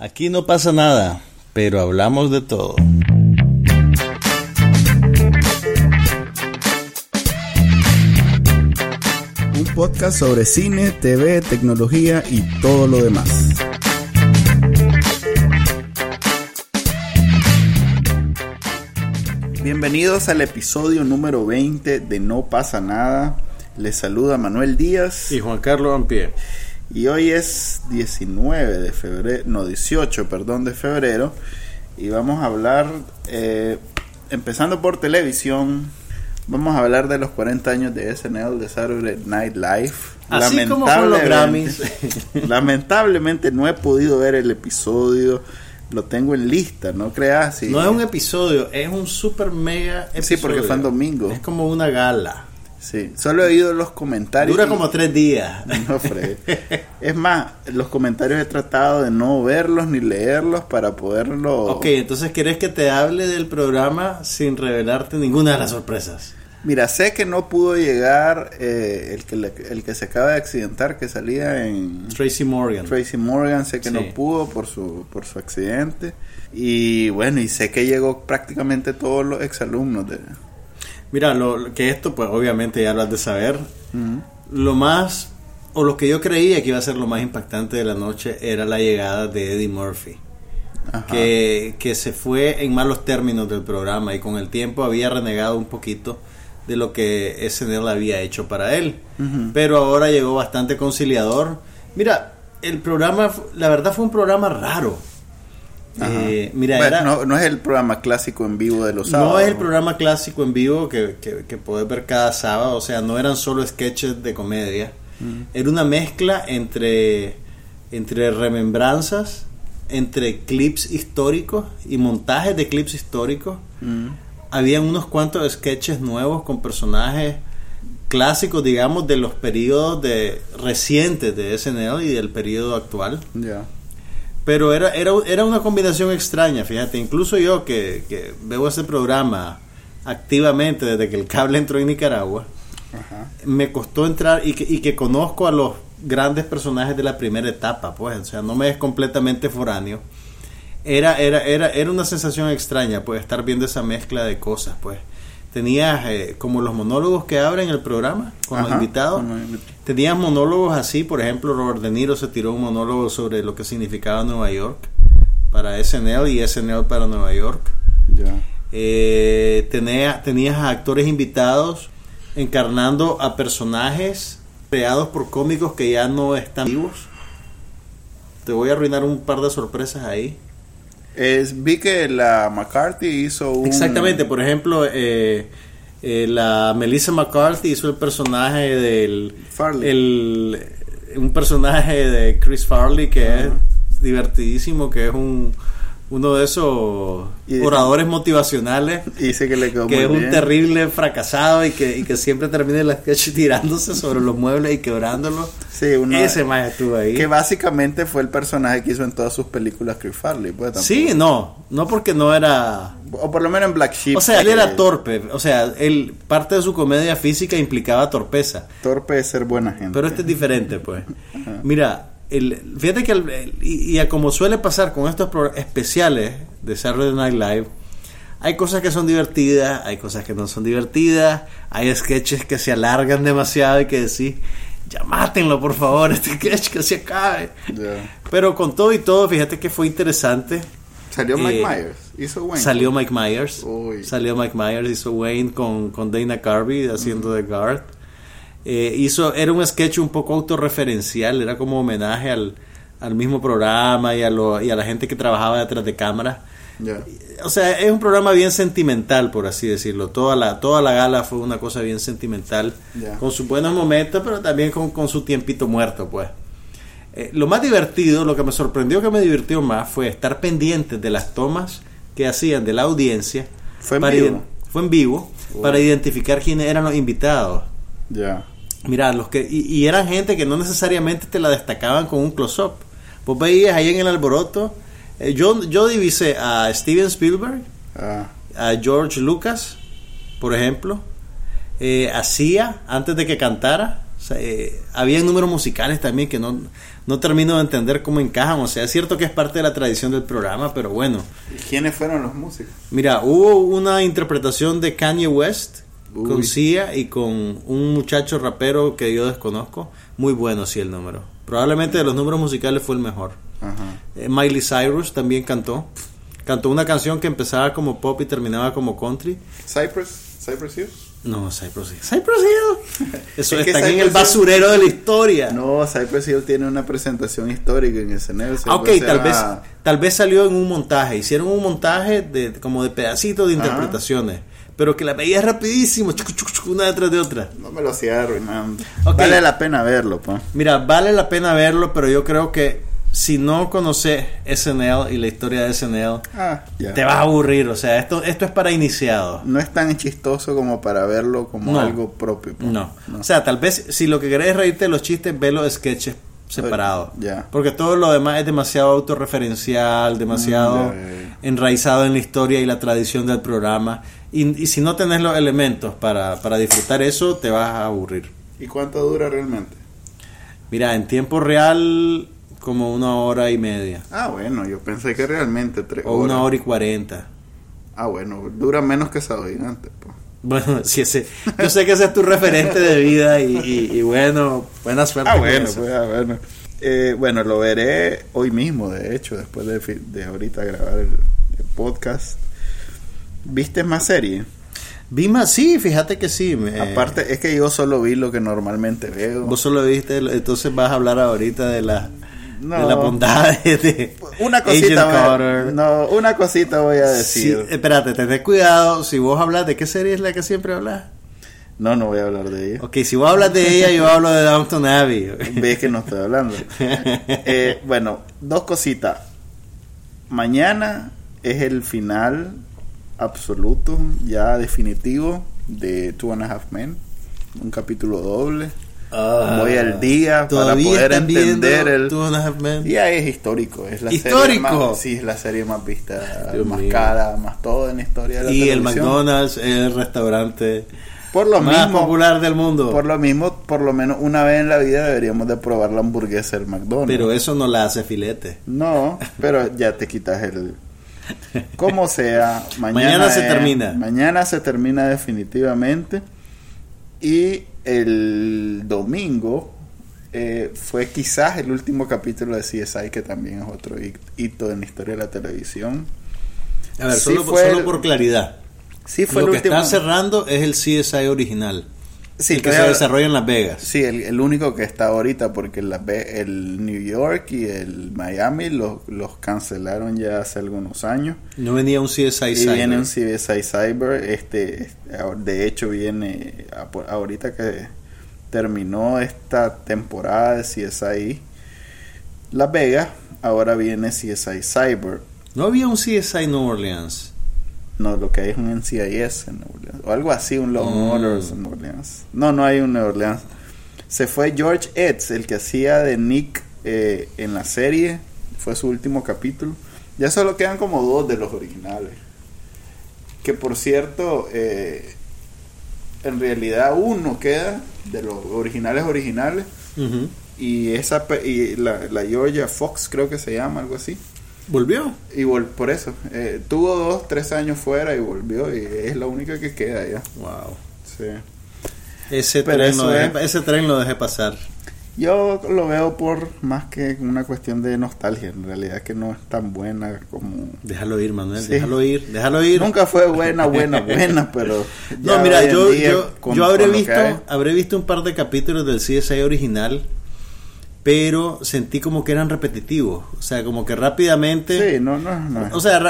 Aquí no pasa nada, pero hablamos de todo. Un podcast sobre cine, TV, tecnología y todo lo demás. Bienvenidos al episodio número 20 de No pasa nada. Les saluda Manuel Díaz. Y Juan Carlos Ampie. Y hoy es 19 de febrero, no 18, perdón, de febrero. Y vamos a hablar, eh, empezando por televisión, vamos a hablar de los 40 años de SNL, de Saturday Night Live. Así como con los Grammys. lamentablemente no he podido ver el episodio. Lo tengo en lista, no creas. No es un episodio, es un super mega episodio. Sí, porque fue en domingo. Es como una gala. Sí, solo he oído los comentarios. Dura como tres días. No, Fred. es más, los comentarios he tratado de no verlos ni leerlos para poderlo. Ok, entonces quieres que te hable del programa sin revelarte ninguna de las sorpresas. Mira, sé que no pudo llegar eh, el, que el que se acaba de accidentar, que salía en... Tracy Morgan. Tracy Morgan, sé que no pudo por su, por su accidente. Y bueno, y sé que llegó prácticamente todos los exalumnos de, Mira, lo, que esto, pues obviamente ya lo has de saber. Lo más, o lo que yo creía que iba a ser lo más impactante de la noche era la llegada de Eddie Murphy. Que, que, se fue en malos términos del programa y con el tiempo había renegado un poquito de lo que SNL había hecho para él. Pero ahora llegó bastante conciliador. Mira, el programa, la verdad fue un programa raro. Eh, mira, no, es el programa clásico en vivo de los sábados. No es el programa clásico en vivo que, que, puedes ver cada sábado, o sea, no eran solo sketches de comedia, era una mezcla entre, entre remembranzas, entre clips históricos y montajes de clips históricos. Habían unos cuantos sketches nuevos con personajes clásicos, digamos, de los periodos de, recientes de SNL y del periodo actual. Ya. Pero era, era, era una combinación extraña, fíjate. Incluso yo que, veo ese programa activamente desde que el cable entró en Nicaragua, me costó entrar y que, y que conozco a los grandes personajes de la primera etapa, pues, o sea, no me es completamente foráneo. Era, era, era, era una sensación extraña, pues, estar viendo esa mezcla de cosas, pues tenías eh, como los monólogos que abren el programa con los invitados. Tenías monólogos así, por ejemplo, Robert De Niro se tiró un monólogo sobre lo que significaba Nueva York para SNL y SNL para Nueva York. Eh, tenías actores invitados encarnando a personajes creados por cómicos que ya no están vivos. Te voy a arruinar un par de sorpresas ahí. Es, vi que la McCarthy hizo un... Exactamente, por ejemplo, eh, eh, la Melissa McCarthy hizo el personaje del... Farley. El, un personaje de Chris Farley que es divertidísimo, que es un uno de esos oradores motivacionales dice que, le que es un terrible fracasado y que, y que siempre termina la sketch tirándose sobre los muebles y quebrándolos. Sí, Ese más estuvo ahí. Que básicamente fue el personaje que hizo en todas sus películas Chris Farley. Pues, sí, no, no porque no era... O por lo menos en Black Sheep. O sea, él era torpe. O sea, él, parte de su comedia física implicaba torpeza. Torpe es ser buena gente. Pero este es diferente, pues. Mira, el, fíjate que y, como suele pasar con estos especiales de Saturday Night Live hay cosas que son divertidas hay cosas que no son divertidas hay sketches que se alargan demasiado y que decís ya mátenlo por favor este sketch que se acabe pero con todo y todo fíjate que fue interesante. Salió Mike eh, Myers hizo Wayne. salió Mike Myers salió Mike Myers hizo Wayne con, con Dana Carvey haciendo de guard eh, hizo, era un sketch un poco autorreferencial, era como homenaje al, mismo programa y a, lo, y a la gente que trabajaba detrás de cámara. O sea, es un programa bien sentimental, por así decirlo. Toda la, toda la gala fue una cosa bien sentimental, con sus buenos momentos, pero también con, su tiempito muerto, pues. Eh, lo más divertido, lo que me sorprendió que me divirtió más, fue estar pendiente de las tomas que hacían de la audiencia. Fue en vivo. Fue en vivo, para identificar quiénes eran los invitados. Ya. Mira, los que, y, eran gente que no necesariamente te la destacaban con un close-up. Vos veías ahí en el alboroto. Eh, yo, yo divisé a Steven Spielberg, ah. a George Lucas, por ejemplo, eh, a Sia antes de que cantara. O sea, eh, había números musicales también que no, no termino de entender cómo encajan. O sea, es cierto que es parte de la tradición del programa, pero bueno. ¿Y quiénes fueron los músicos? Mira, hubo una interpretación de Kanye West con Sia y con un muchacho rapero que yo desconozco. Muy bueno, sí, el número. Probablemente de los números musicales fue el mejor. Eh, Miley Cyrus también cantó. Cantó una canción que empezaba como pop y terminaba como country. Cypress, Cypress Hill. No, Cypress Hill. Cypress Hill. Eso está en el basurero de la historia. No, Cypress Hill tiene una presentación histórica en SNL. Ah, ok, tal vez, tal vez salió en un montaje. Hicieron un montaje de como de pedacitos de interpretaciones. Pero que la veías rapidísimo, una detrás de otra. No me lo hacía arruinando. Vale la pena verlo, pa. Mira, vale la pena verlo, pero yo creo que si no conoces SNL y la historia de SNL, ah, te vas a aburrir. O sea, esto, esto es para iniciados. No es tan chistoso como para verlo como algo propio. Pues. No. O sea, tal vez si lo que querés es reírte de los chistes, ve los sketches separados. Porque todo lo demás es demasiado autorreferencial, demasiado mm, enraizado en la historia y la tradición del programa. Y, y si no tenés los elementos para, para disfrutar eso, te vas a aburrir. ¿Y cuánto dura realmente? Mira, en tiempo real como una hora y media. Ah, bueno, yo pensé que realmente tres O una hora y cuarenta. Ah, bueno, dura menos que antes pues. Bueno, si ese, yo sé que ese es tu referente de vida y, bueno, buena suerte. Ah, bueno, pues, ah, bueno. Eh, bueno, lo veré hoy mismo, de hecho, después de, de ahorita grabar el, podcast. ¿Viste más serie? Vi más, sí, fíjate que sí. Aparte, es que yo solo vi lo que normalmente veo. Vos solo viste, entonces vas a hablar ahorita de la no. de la bondad de, una cosita no una cosita voy a decir sí, espérate ten cuidado si vos hablas de qué serie es la que siempre hablas no no voy a hablar de ella. Ok si vos hablas de ella yo hablo de Downton Abbey ves que no estoy hablando. Eh, bueno dos cositas. Mañana es el final absoluto ya definitivo de Two and a Half Men. Un capítulo doble. Ah, voy al día para poder entender el ya es histórico es la histórico. serie más, sí es la serie más vista más cara más todo en la historia de la y el McDonald's el restaurante por lo más mismo, popular del mundo. por lo mismo por lo menos una vez en la vida deberíamos de probar la hamburguesa del McDonald's. Pero eso no la hace filete. No pero ya te quitas el como sea mañana, se termina. mañana se termina definitivamente. Y el domingo eh, fue quizás el último capítulo de CSI, que también es otro hito en la historia de la televisión. A ver, solo, por claridad. Sí fue Lo que está cerrando es el CSI original. Sí, que se desarrolla en Las Vegas. Sí, el, único que está ahorita, porque el, el New York y el Miami los, cancelaron ya hace algunos años. No venía un CSI Cyber. viene un CSI Cyber. Este, de hecho, viene ahorita que terminó esta temporada de CSI Las Vegas, ahora viene CSI Cyber. No había un CSI New Orleans. No, lo que hay es un NCIS en Nueva Orleans. O algo así, un Law Motors en Nueva Orleans. No, no hay un Nueva Orleans. Se fue George Etz, el que hacía de Nick eh, en la serie. Fue su último capítulo. Ya solo quedan como dos de los originales. Que por cierto, eh, en realidad uno queda de los originales originales. Y esa y la, la Georgia Fox creo que se llama, algo así. ¿Volvió? Y por eso. Eh, tuvo dos, tres años fuera y volvió. Y es la única que queda ya. Wow. Sí. Ese, tren, lo dejé, ese tren lo dejé pasar. Yo lo veo por más que una cuestión de nostalgia. En realidad que no es tan buena como... Déjalo ir, Manuel. Déjalo ir. Déjalo ir. Nunca fue buena, buena, buena, pero... no, mira, yo, yo, yo habré, visto, habré visto un par de capítulos del CSI original pero sentí como que eran repetitivos, o sea, como que rápidamente... Sí, no, no, no. O sea,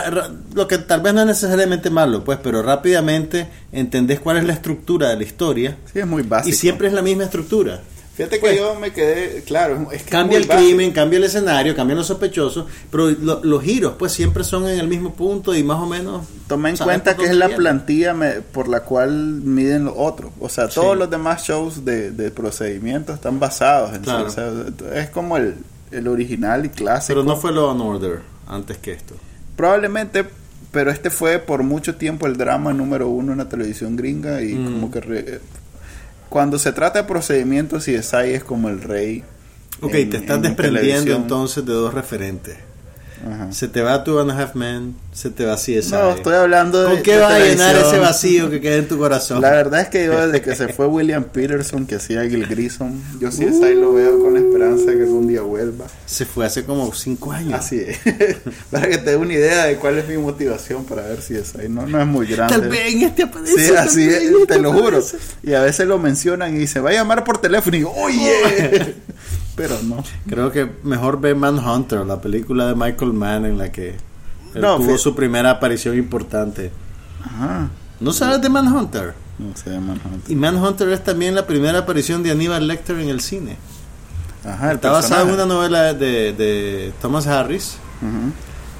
lo que tal vez no es necesariamente malo, pues, pero rápidamente entendés cuál es la estructura de la historia. Sí, es muy básico. Y siempre es la misma estructura. Fíjate que pues, yo me quedé, claro, es que cambia el crimen, cambia el escenario, cambian los sospechosos, pero los giros pues siempre son en el mismo punto y más o menos... Toma en cuenta que es la plantilla por la cual miden los otros, o sea, todos los demás shows de, de procedimientos están basados en eso, es como el, el original y clásico. Pero no fue Law and Order antes que esto. Probablemente pero este fue por mucho tiempo el drama número uno en la televisión gringa y mm. como que cuando se trata de procedimientos, CSI es como el rey. Ok, te estás desprendiendo entonces de dos referentes. Se te va Two and a Half Men, se te va CSI. No, estoy hablando de. ¿Con qué va a llenar ese vacío que queda en tu corazón? La verdad es que yo, desde que se fue William Peterson, que hacía Gil Grissom, yo CSI lo veo con la esperanza de que algún día vuelva. Se fue hace como cinco años. Así es. para que te dé una idea de cuál es mi motivación para ver CSI. No, no es muy grande. Tal vez en este aparece. Sí, así es, te lo juro. Y a veces lo mencionan y se va a llamar por teléfono y digo, oye. pero no. Creo que mejor ve Manhunter, la película de Michael Mann en la que tuvo su primera aparición importante. Ajá. ¿No sabes de Manhunter? No sé de Manhunter. Y Manhunter es también la primera aparición de Aníbal Lecter en el cine. Ajá, Está basada en una novela de, de Thomas Harris.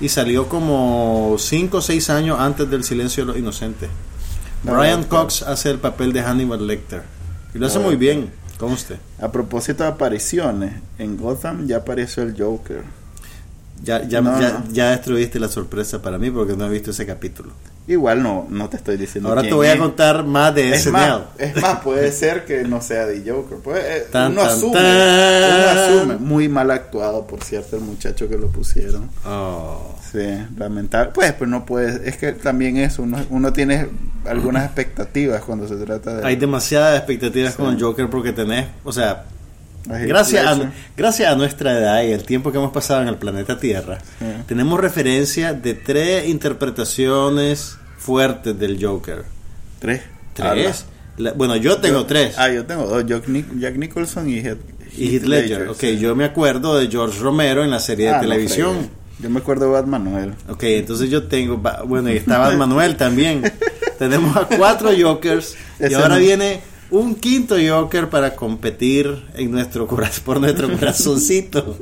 Y salió como 5 o 6 años antes del Silencio de los Inocentes. Brian Cox hace el papel de Hannibal Lecter. Y lo hace muy bien. A propósito de apariciones, en Gotham ya apareció el Joker. Ya, ya, ya, destruiste la sorpresa para mí porque no he visto ese capítulo. Igual no, no te estoy diciendo. Ahora te voy a contar más de ese más, es más, puede ser que no sea de Joker. Puede, eh, uno, asume, asume. Muy mal actuado, por cierto, el muchacho que lo pusieron. Oh. Sí, lamentable. Pues, pues no puedes. Es que también eso, uno, uno tiene algunas expectativas cuando se trata de. Hay demasiadas expectativas con Joker porque tenés, o sea, Gracias a, gracias a nuestra edad y el tiempo que hemos pasado en el planeta Tierra, tenemos referencia de tres interpretaciones fuertes del Joker. ¿Tres? ¿Tres? bueno, yo tengo tres. Ah, yo tengo dos, Jack, Nicholson y Heath, y Ledger. ok, yo me acuerdo de George Romero en la serie de ah, televisión. yo me acuerdo de Batman Manuel. Ok, entonces yo tengo, bueno, y está Batman Manuel también. Tenemos a cuatro Jokers y ahora viene un quinto Joker para competir en nuestro por nuestro corazoncito.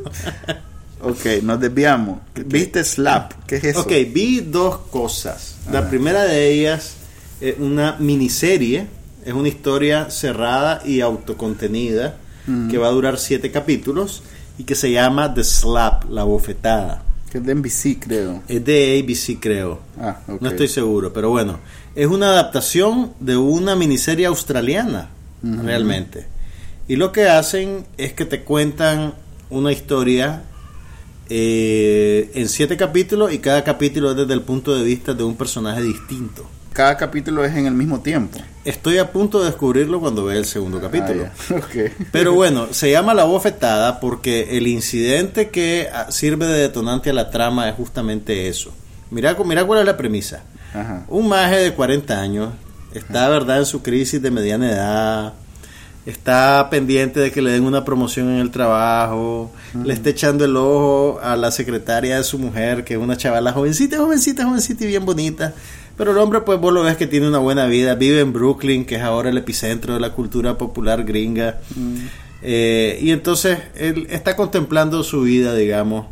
ok, nos desviamos. ¿Viste Slap? ¿Qué es eso? Ok, vi dos cosas. La ah. primera de ellas es una miniserie, es una historia cerrada y autocontenida mm. que va a durar siete capítulos y que se llama The Slap, la bofetada. Que es de NBC, creo. Es de ABC, creo. Ah, No estoy seguro, pero bueno es una adaptación de una miniserie australiana, realmente. Y lo que hacen es que te cuentan una historia eh, en siete capítulos y cada capítulo es desde el punto de vista de un personaje distinto. Cada capítulo es en el mismo tiempo. Estoy a punto de descubrirlo cuando vea el segundo capítulo. Ah, Pero bueno, se llama La Bofetada porque el incidente que ah, sirve de detonante a la trama es justamente eso. Mira, mira cuál es la premisa. Un maje de 40 años está, ¿verdad?, en su crisis de mediana edad, está pendiente de que le den una promoción en el trabajo, le está echando el ojo a la secretaria de su mujer, que es una chavala jovencita, jovencita, jovencita y bien bonita. Pero el hombre, pues vos lo ves que tiene una buena vida, vive en Brooklyn, que es ahora el epicentro de la cultura popular gringa. Eh, y entonces él está contemplando su vida, digamos,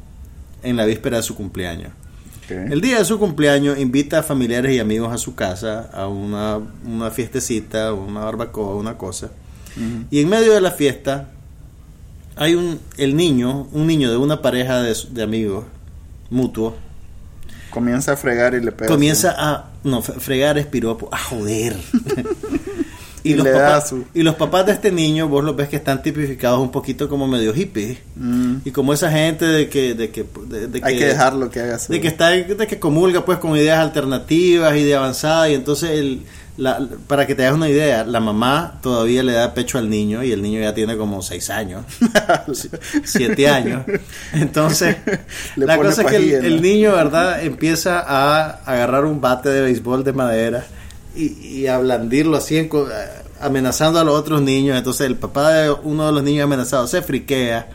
en la víspera de su cumpleaños. El día de su cumpleaños invita a familiares y amigos a su casa a una, una fiestecita, una barbacoa, una cosa. Y en medio de la fiesta hay un el niño, un niño de una pareja de, amigos mutuos. Comienza a fregar y le pega. Comienza a no fregar es piropo, a joder. Y, los papás, y los papás de este niño, vos los ves que están tipificados un poquito como medio hippies. Mm. Y como esa gente de que... De que Hay que dejarlo que haga De que, está, de que comulga pues con ideas alternativas y de avanzada. Y entonces, el, la, para que te hagas una idea, la mamá todavía le da pecho al niño y el niño ya tiene como seis años, siete años. Entonces, la cosa es que el, el niño, ¿verdad? Empieza a agarrar un bate de béisbol de madera y, a blandirlo así, eh, amenazando a los otros niños. Entonces el papá de uno de los niños amenazados se friquea,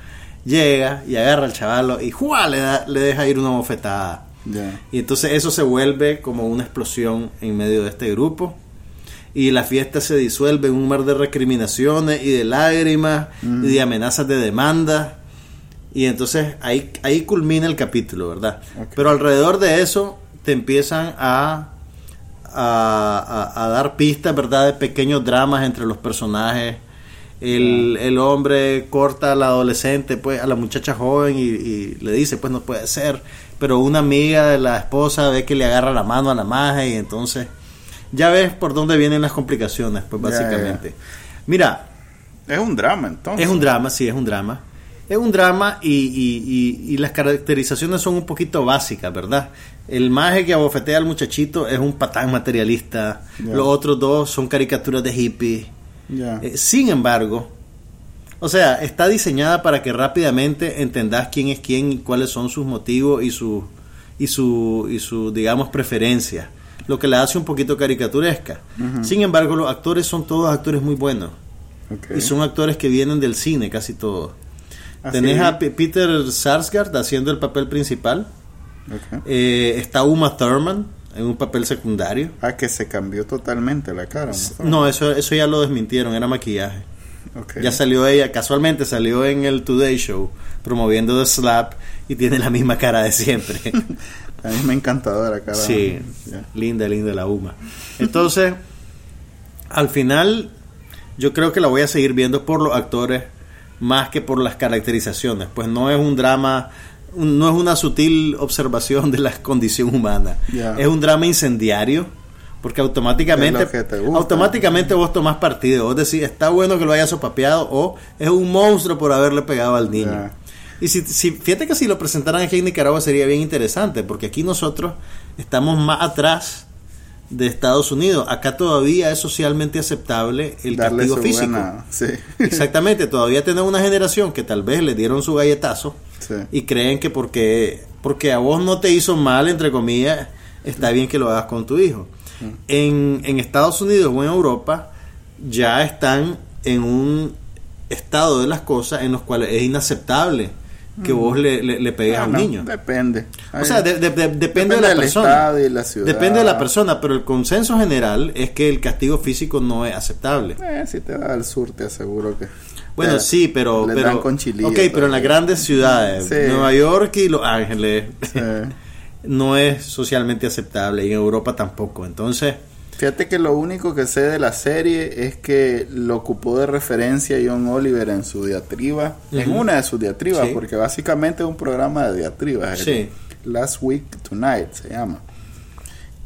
llega y agarra al chavalo y Le, le deja ir una bofetada. Y entonces eso se vuelve como una explosión en medio de este grupo. Y la fiesta se disuelve en un mar de recriminaciones y de lágrimas y de amenazas de demanda. Y entonces ahí, ahí culmina el capítulo, ¿verdad? Pero alrededor de eso te empiezan a a, dar pistas, ¿verdad?, de pequeños dramas entre los personajes. El, el, hombre corta a la adolescente, pues a la muchacha joven y, le dice, pues no puede ser. Pero una amiga de la esposa ve que le agarra la mano a la maja y entonces ya ves por dónde vienen las complicaciones, pues básicamente. Mira, Es un drama, entonces. es un drama, sí, es un drama. Es un drama y, y- y- y las caracterizaciones son un poquito básicas, ¿verdad? El maje que abofetea al muchachito es un patán materialista. Los otros dos son caricaturas de hippie. Eh, sin embargo, o sea, está diseñada para que rápidamente entendás quién es quién y cuáles son sus motivos y su y su y su digamos preferencias, lo que la hace un poquito caricaturesca. Sin embargo, los actores son todos actores muy buenos y son actores que vienen del cine casi todos. Tenés a P- Peter Sarsgaard haciendo el papel principal. Eh, está Uma Thurman en un papel secundario. Ah, que se cambió totalmente la cara. ¿no? No, eso, eso ya lo desmintieron, era maquillaje. Ya salió ella, casualmente salió en el Today Show promoviendo The Slap y tiene la misma cara de siempre. A mí me encantadora la cara. sí, linda, linda la Uma. Entonces, al final, yo creo que la voy a seguir viendo por los actores más que por las caracterizaciones. Pues no es un drama, no es una sutil observación de la condición humana. Es un drama incendiario. Porque automáticamente, automáticamente vos tomás partido. Vos decís, está bueno que lo haya sopapeado o es un monstruo por haberle pegado al niño. Y si, si- fíjate que si lo presentaran aquí en Nicaragua sería bien interesante, porque aquí nosotros estamos más atrás de Estados Unidos. Acá todavía es socialmente aceptable el Darle castigo físico. Sí. Exactamente, todavía tenemos una generación que tal vez le dieron su galletazo Sí. y creen que porque, porque a vos no te hizo mal, entre comillas, está bien que lo hagas con tu hijo. En, en Estados Unidos o en Europa ya están en un estado de las cosas en los cuales es inaceptable que vos le, le, le pegues a un niño. Depende. O sea, de- de- de- depende, de la persona. y la. Depende de la persona, pero el consenso general es que el castigo físico no es aceptable. Eh, si te vas al sur, te aseguro que. Bueno, te- sí, pero... le pero dan con chilillo ok, pero en las todavía. grandes ciudades, Sí. Nueva York y Los Ángeles, Sí. no es socialmente aceptable y en Europa tampoco. Entonces, Fíjate que lo único que sé de la serie es que lo ocupó de referencia John Oliver en su diatriba, en una de sus diatribas, Sí. porque básicamente es un programa de diatribas. Sí. Last Week Tonight se llama.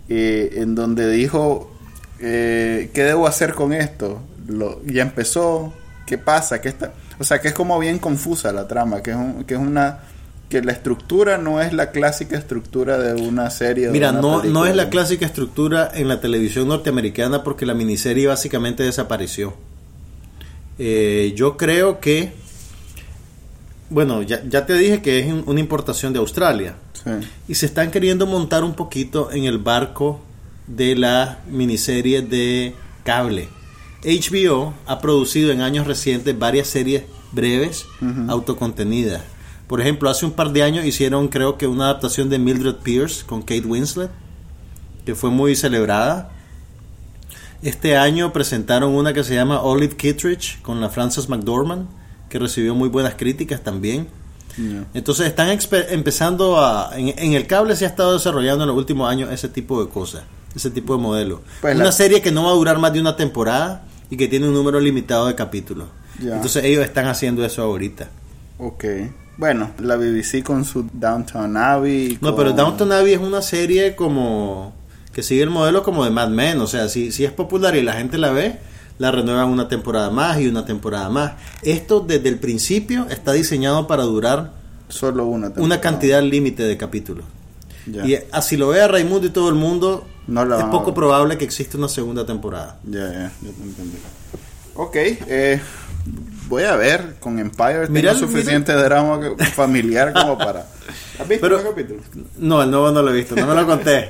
Eh, en donde dijo, eh, ¿qué debo hacer con esto? Lo, ya empezó, ¿qué pasa? ¿Qué está? O sea, que es como bien confusa la trama, que es, un- que es una... que la estructura no es la clásica estructura de una serie. de mira, una no, no es la clásica estructura en la televisión norteamericana porque la miniserie básicamente desapareció. Eh, yo creo que, bueno, ya, ya te dije que es un- una importación de Australia. Sí. Y se están queriendo montar un poquito en el barco de la miniserie de cable. HBO ha producido en años recientes varias series breves, autocontenidas. Por ejemplo, hace un par de años hicieron creo que una adaptación de Mildred Pierce con Kate Winslet, que fue muy celebrada. Este año presentaron una que se llama Olive Kittredge con la Frances McDormand, que recibió muy buenas críticas también. Entonces están empezando a... En, en el cable se ha estado desarrollando en los últimos años ese tipo de cosas, ese tipo de modelo. Pues una la- serie que no va a durar más de una temporada y que tiene un número limitado de capítulos. Entonces ellos están haciendo eso ahorita. Ok. Bueno, la BBC con su Downtown Abbey. No, pero Downton Abbey es una serie como... que sigue el modelo como de Mad Men. O sea, si, si es popular y la gente la ve, la renuevan una temporada más y una temporada más. Esto desde el principio está diseñado para durar Solo una temporada. una cantidad límite de capítulos. Y así lo vea Raimundo y todo el mundo, No la es poco probable que exista una segunda temporada. Ya, ya, ya te entendí. Ok, eh, voy a ver con Empire. Mira Tengo suficiente drama que- familiar como para. ¿Has visto Pero- el capítulo? No, el nuevo no lo he visto, no me lo conté.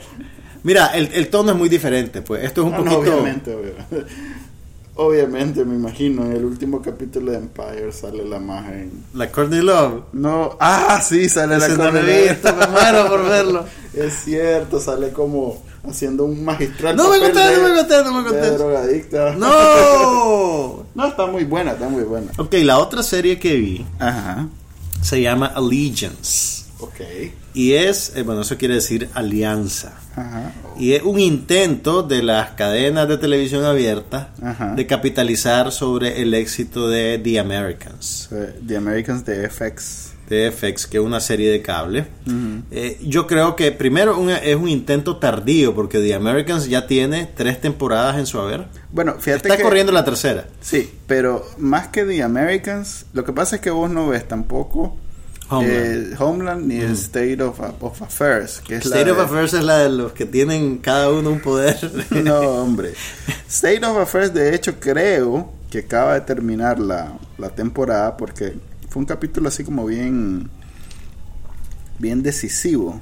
Mira, el, el tono es muy diferente, pues. Esto es un no, poquito. obviamente, obviamente. Obviamente, me imagino, en el último capítulo de Empire sale la magia. La Courtney Love. No, ah, sí, sale la Ese no lo Courtney he Love. visto, me muero por verlo. Es cierto, sale como haciendo un magistral. No me conté, de- no me conté, no me de conté. drogadicta. ¡No! No, está muy buena, está muy buena. Ok, la otra serie que vi Ajá. se llama Allegiance. Ok. Y es, eh, bueno, eso quiere decir alianza. Ajá. Y es un intento de las cadenas de televisión abierta Ajá. de capitalizar sobre el éxito de The Americans. So, The Americans de FX. De FX, que es una serie de cable. Eh, yo creo que primero un- es un intento tardío, porque The Americans ya tiene tres temporadas en su haber. Bueno, fíjate Está que... corriendo la tercera. Sí, pero más que The Americans, lo que pasa es que vos no ves tampoco Homeland. eh, Homeland ni State of, of Affairs, que es la State of de- Affairs es la de los que tienen cada uno un poder. No, hombre. State of Affairs, de hecho, creo que acaba de terminar la, la temporada porque fue un capítulo así como bien bien decisivo.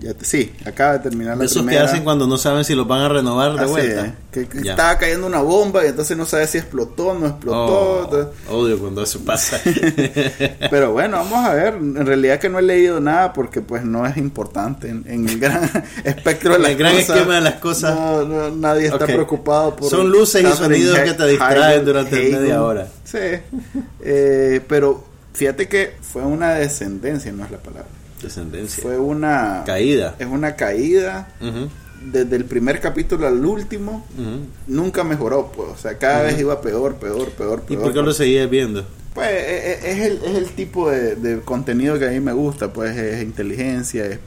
Ya te- sí, acaba de terminar la esos que primera. hacen cuando no saben si los van a renovar de Así vuelta. es, que, que estaba cayendo una bomba y entonces no sabes si explotó o no explotó. Oh, odio cuando eso pasa. Pero bueno, vamos a ver. En realidad que no he leído nada porque pues no es importante en, en el gran espectro de En las el gran cosas. esquema de las cosas. No, no, nadie está preocupado por... Son luces y sonidos que te distraen durante media hora. Sí. Eh, pero fíjate que fue una descendencia, no es la palabra. Descendencia. Fue una... Caída. Es una caída. Desde el primer capítulo al último, nunca mejoró, pues. O sea, cada vez iba peor, peor, peor, ¿Y peor. por qué lo seguías viendo? Pues eh, eh, es el, es el tipo de, de contenido que a mí me gusta, pues es inteligencia, es es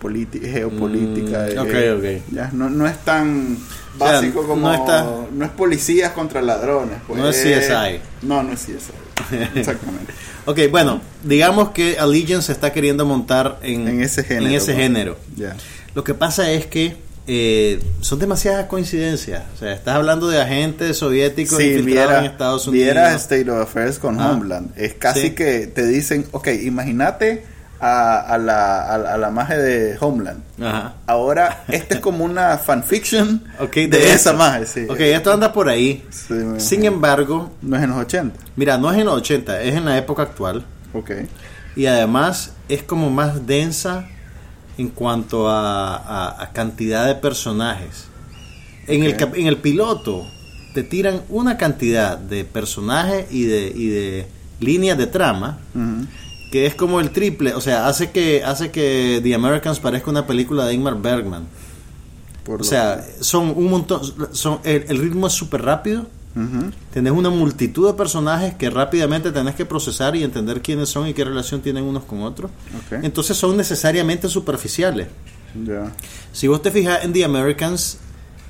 geopolítica, Mm, es- ok, es- ok. ya, no, no es tan sea, básico como no está- no es policías contra ladrones, pues, No es CSI. No, no es CSI. Exactamente. Ok, bueno, digamos que Allegiance se está queriendo montar en, En ese género, en ese género. Ya. Lo que pasa es que eh, son demasiadas coincidencias. O sea, estás hablando de agentes soviéticos Sí, infiltrados viera, en Estados Unidos. viera State of Affairs con Ah. Homeland. Es casi Sí. que te dicen, ok, imagínate a, a la, a, la- a la magia de Homeland. Ajá. Ahora, esta es como una fanfiction de, de esa magia, sí. Ok, esto anda por ahí. Sí, Sin embargo, No es en los 80. mira, no es en los 80, es en la época actual. Ok. Y además es como más densa en cuanto a, a- cantidad de personajes. En, el, Ok. cap- en el piloto te tiran una cantidad de personajes y de, y de líneas de trama. Que es como el triple, o sea, hace que hace que The Americans parezca una película de Ingmar Bergman. Por O sea, son un montón, son el, el ritmo es súper rápido. Ujú. Tenés una multitud de personajes que rápidamente tenés que procesar y entender quiénes son y qué relación tienen unos con otros. Entonces son necesariamente superficiales. Si vos te fijas en The Americans,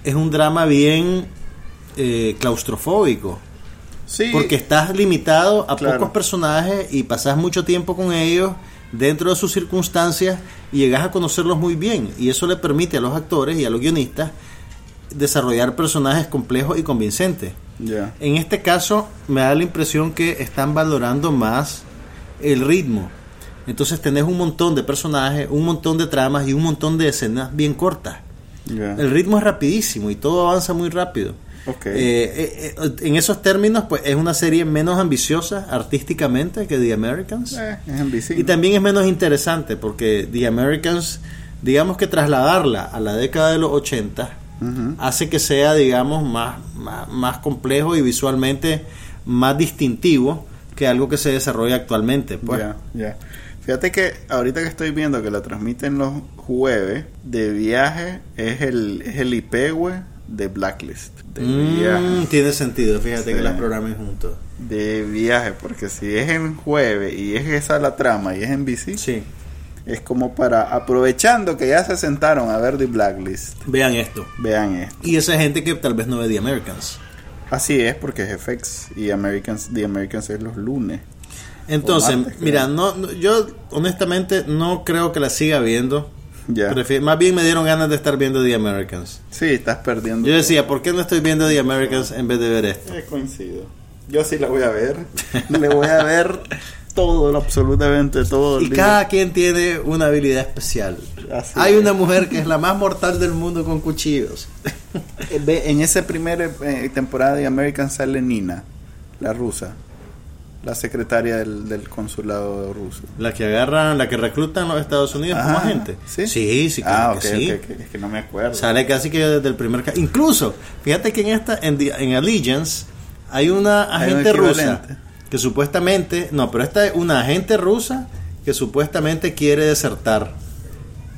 es un drama bien eh, claustrofóbico. Sí. Porque estás limitado a Claro. pocos personajes y pasas mucho tiempo con ellos dentro de sus circunstancias y llegas a conocerlos muy bien. Y eso le permite a los actores y a los guionistas desarrollar personajes complejos y convincentes. En este caso me da la impresión que están valorando más el ritmo. Entonces tenés un montón de personajes, un montón de tramas y un montón de escenas bien cortas. El ritmo es rapidísimo y todo avanza muy rápido. Ok. Eh, eh, eh, en esos términos, pues es una serie menos ambiciosa artísticamente que The Americans. Eh, es. Y también es menos interesante porque The Americans, digamos que trasladarla a la década de los 80 Ujú. hace que sea, digamos, más, más, más complejo y visualmente más distintivo que algo que se desarrolla actualmente. Pues. Ya. Fíjate que ahorita que estoy viendo que la transmiten los jueves, de viaje es el, es el IP, güey, de Blacklist. De Mm, viaje. tiene sentido, fíjate Sí. que las programen juntos. De viaje, porque si es en jueves y es esa la trama y es en BC, Sí. es como para, aprovechando que ya se sentaron a ver The Blacklist, Vean esto. vean esto. Y esa gente que tal vez no ve The Americans. Así es, porque es FX y Americans, The Americans es los lunes. Entonces, martes, mira, no, no- yo honestamente no creo que la siga viendo. Prefi- más bien me dieron ganas de estar viendo The Americans. Sí, estás perdiendo. Yo decía, ¿por qué no estoy viendo The Americans en vez de ver esto? Eh, coincido. Yo sí la voy a ver. Le voy a ver todo, absolutamente todo. Y día. cada quien tiene una habilidad especial. Así Hay es. una mujer que es la más mortal del mundo con cuchillos. Eh, En esa primera eh, temporada de American sale Nina, la rusa, la secretaria del, del consulado ruso. La que agarran, la que reclutan los Estados Unidos como Ah, agente. ¿sí? sí, sí, claro ah, que ok, sí. ok, ok, es que no me acuerdo. Sale casi que desde el primer... ca- Incluso, fíjate que en esta, en, The- en Allegiance, hay una Hay agente rusa que supuestamente... No, pero esta es una agente rusa que supuestamente quiere desertar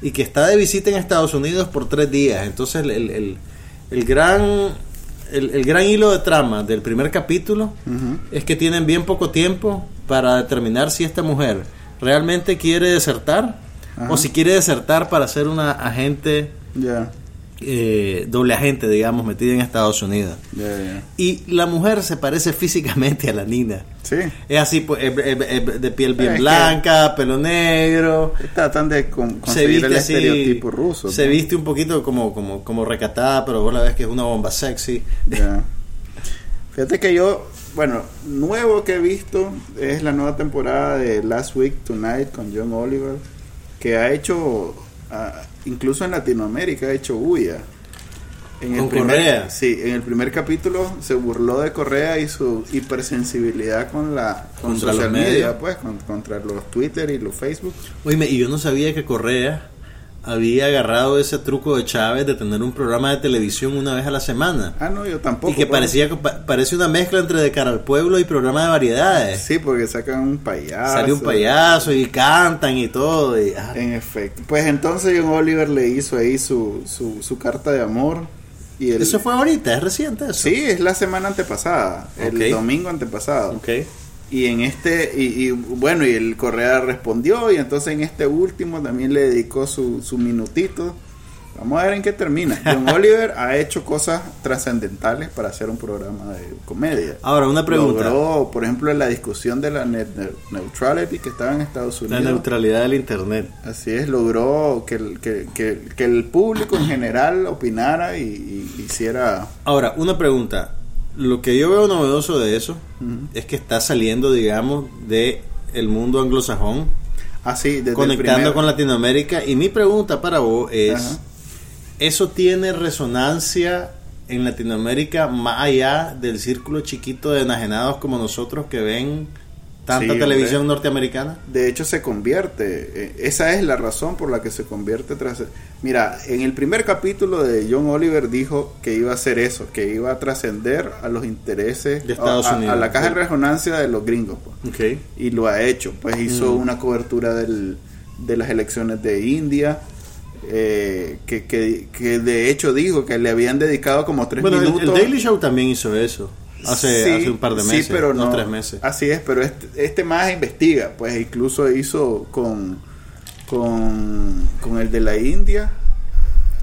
y que está de visita en Estados Unidos por tres días. Entonces, el, el, el- el gran... El, el gran hilo de trama del primer capítulo es que tienen bien poco tiempo para determinar si esta mujer realmente quiere desertar Ajá. o si quiere desertar para ser una agente, eh, doble agente, digamos, metida en Estados Unidos. Y la mujer se parece físicamente a la Nina. Sí. Es así, pues, es- es- es de piel bien Es blanca, pelo negro. Tratan de con- Se viste el así, estereotipo ruso. se ¿no? viste un poquito como, como, como recatada, pero vos la ves que es una bomba sexy. Fíjate que yo, bueno, nuevo que he visto es la nueva temporada de Last Week Tonight con John Oliver, que ha hecho, incluso en Latinoamérica, ha hecho bulla. En Con primer, Correa. Sí, en el primer capítulo se burló de Correa y su hipersensibilidad con la con Contra los media, pues, con- contra los Twitter y los Facebook. Oíme, y yo no sabía que Correa había agarrado ese truco de Chávez de tener un programa de televisión una vez a la semana. Ah, no, yo tampoco. y que pues. parecía parece una mezcla entre De Cara al Pueblo y programa de variedades. Sí, porque sacan un payaso. Sale un payaso y cantan y todo. y, ah, En efecto. Pues entonces John Oliver le hizo ahí su, su, su carta de amor. Y el, Eso fue ahorita, es reciente eso. Sí, es la semana antepasada, el domingo antepasado. Ok. Y en este, y, y, bueno, y el Correa respondió y entonces en este último también le dedicó su, su minutito. Vamos a ver en qué termina. John Oliver ha hecho cosas trascendentales para hacer un programa de comedia. Ahora, una pregunta. Logró, por ejemplo, en la discusión de la net neutrality que estaba en Estados La Unidos. neutralidad del Internet. Así es, logró que el, que, que- que el público en general opinara y, y hiciera... Ahora, una pregunta. Lo que yo veo novedoso de eso es que está saliendo, digamos, de el mundo anglosajón, Así, el conectando con Latinoamérica. Y mi pregunta para vos es, Ajá. ¿eso tiene resonancia en Latinoamérica más allá del círculo chiquito de enajenados como nosotros que ven tanta Sí, televisión hombre. norteamericana? De hecho, se convierte. eh, esa es la razón por la que se convierte tras... Mira, en el primer capítulo de John Oliver dijo que iba a hacer eso, que iba a trascender a los intereses, De Estados a, Unidos. a la caja de resonancia de los gringos. pues. Y lo ha hecho. Pues hizo Mm. una cobertura del, de las elecciones de India. eh, que, que, que de hecho dijo que le habían dedicado como tres Bueno, el, minutos. el Daily Show también hizo eso. Hace, Sí, hace un par de meses, Sí, pero no. tres meses. Así es, pero este, este más investiga, pues incluso hizo con, con, con el de la India.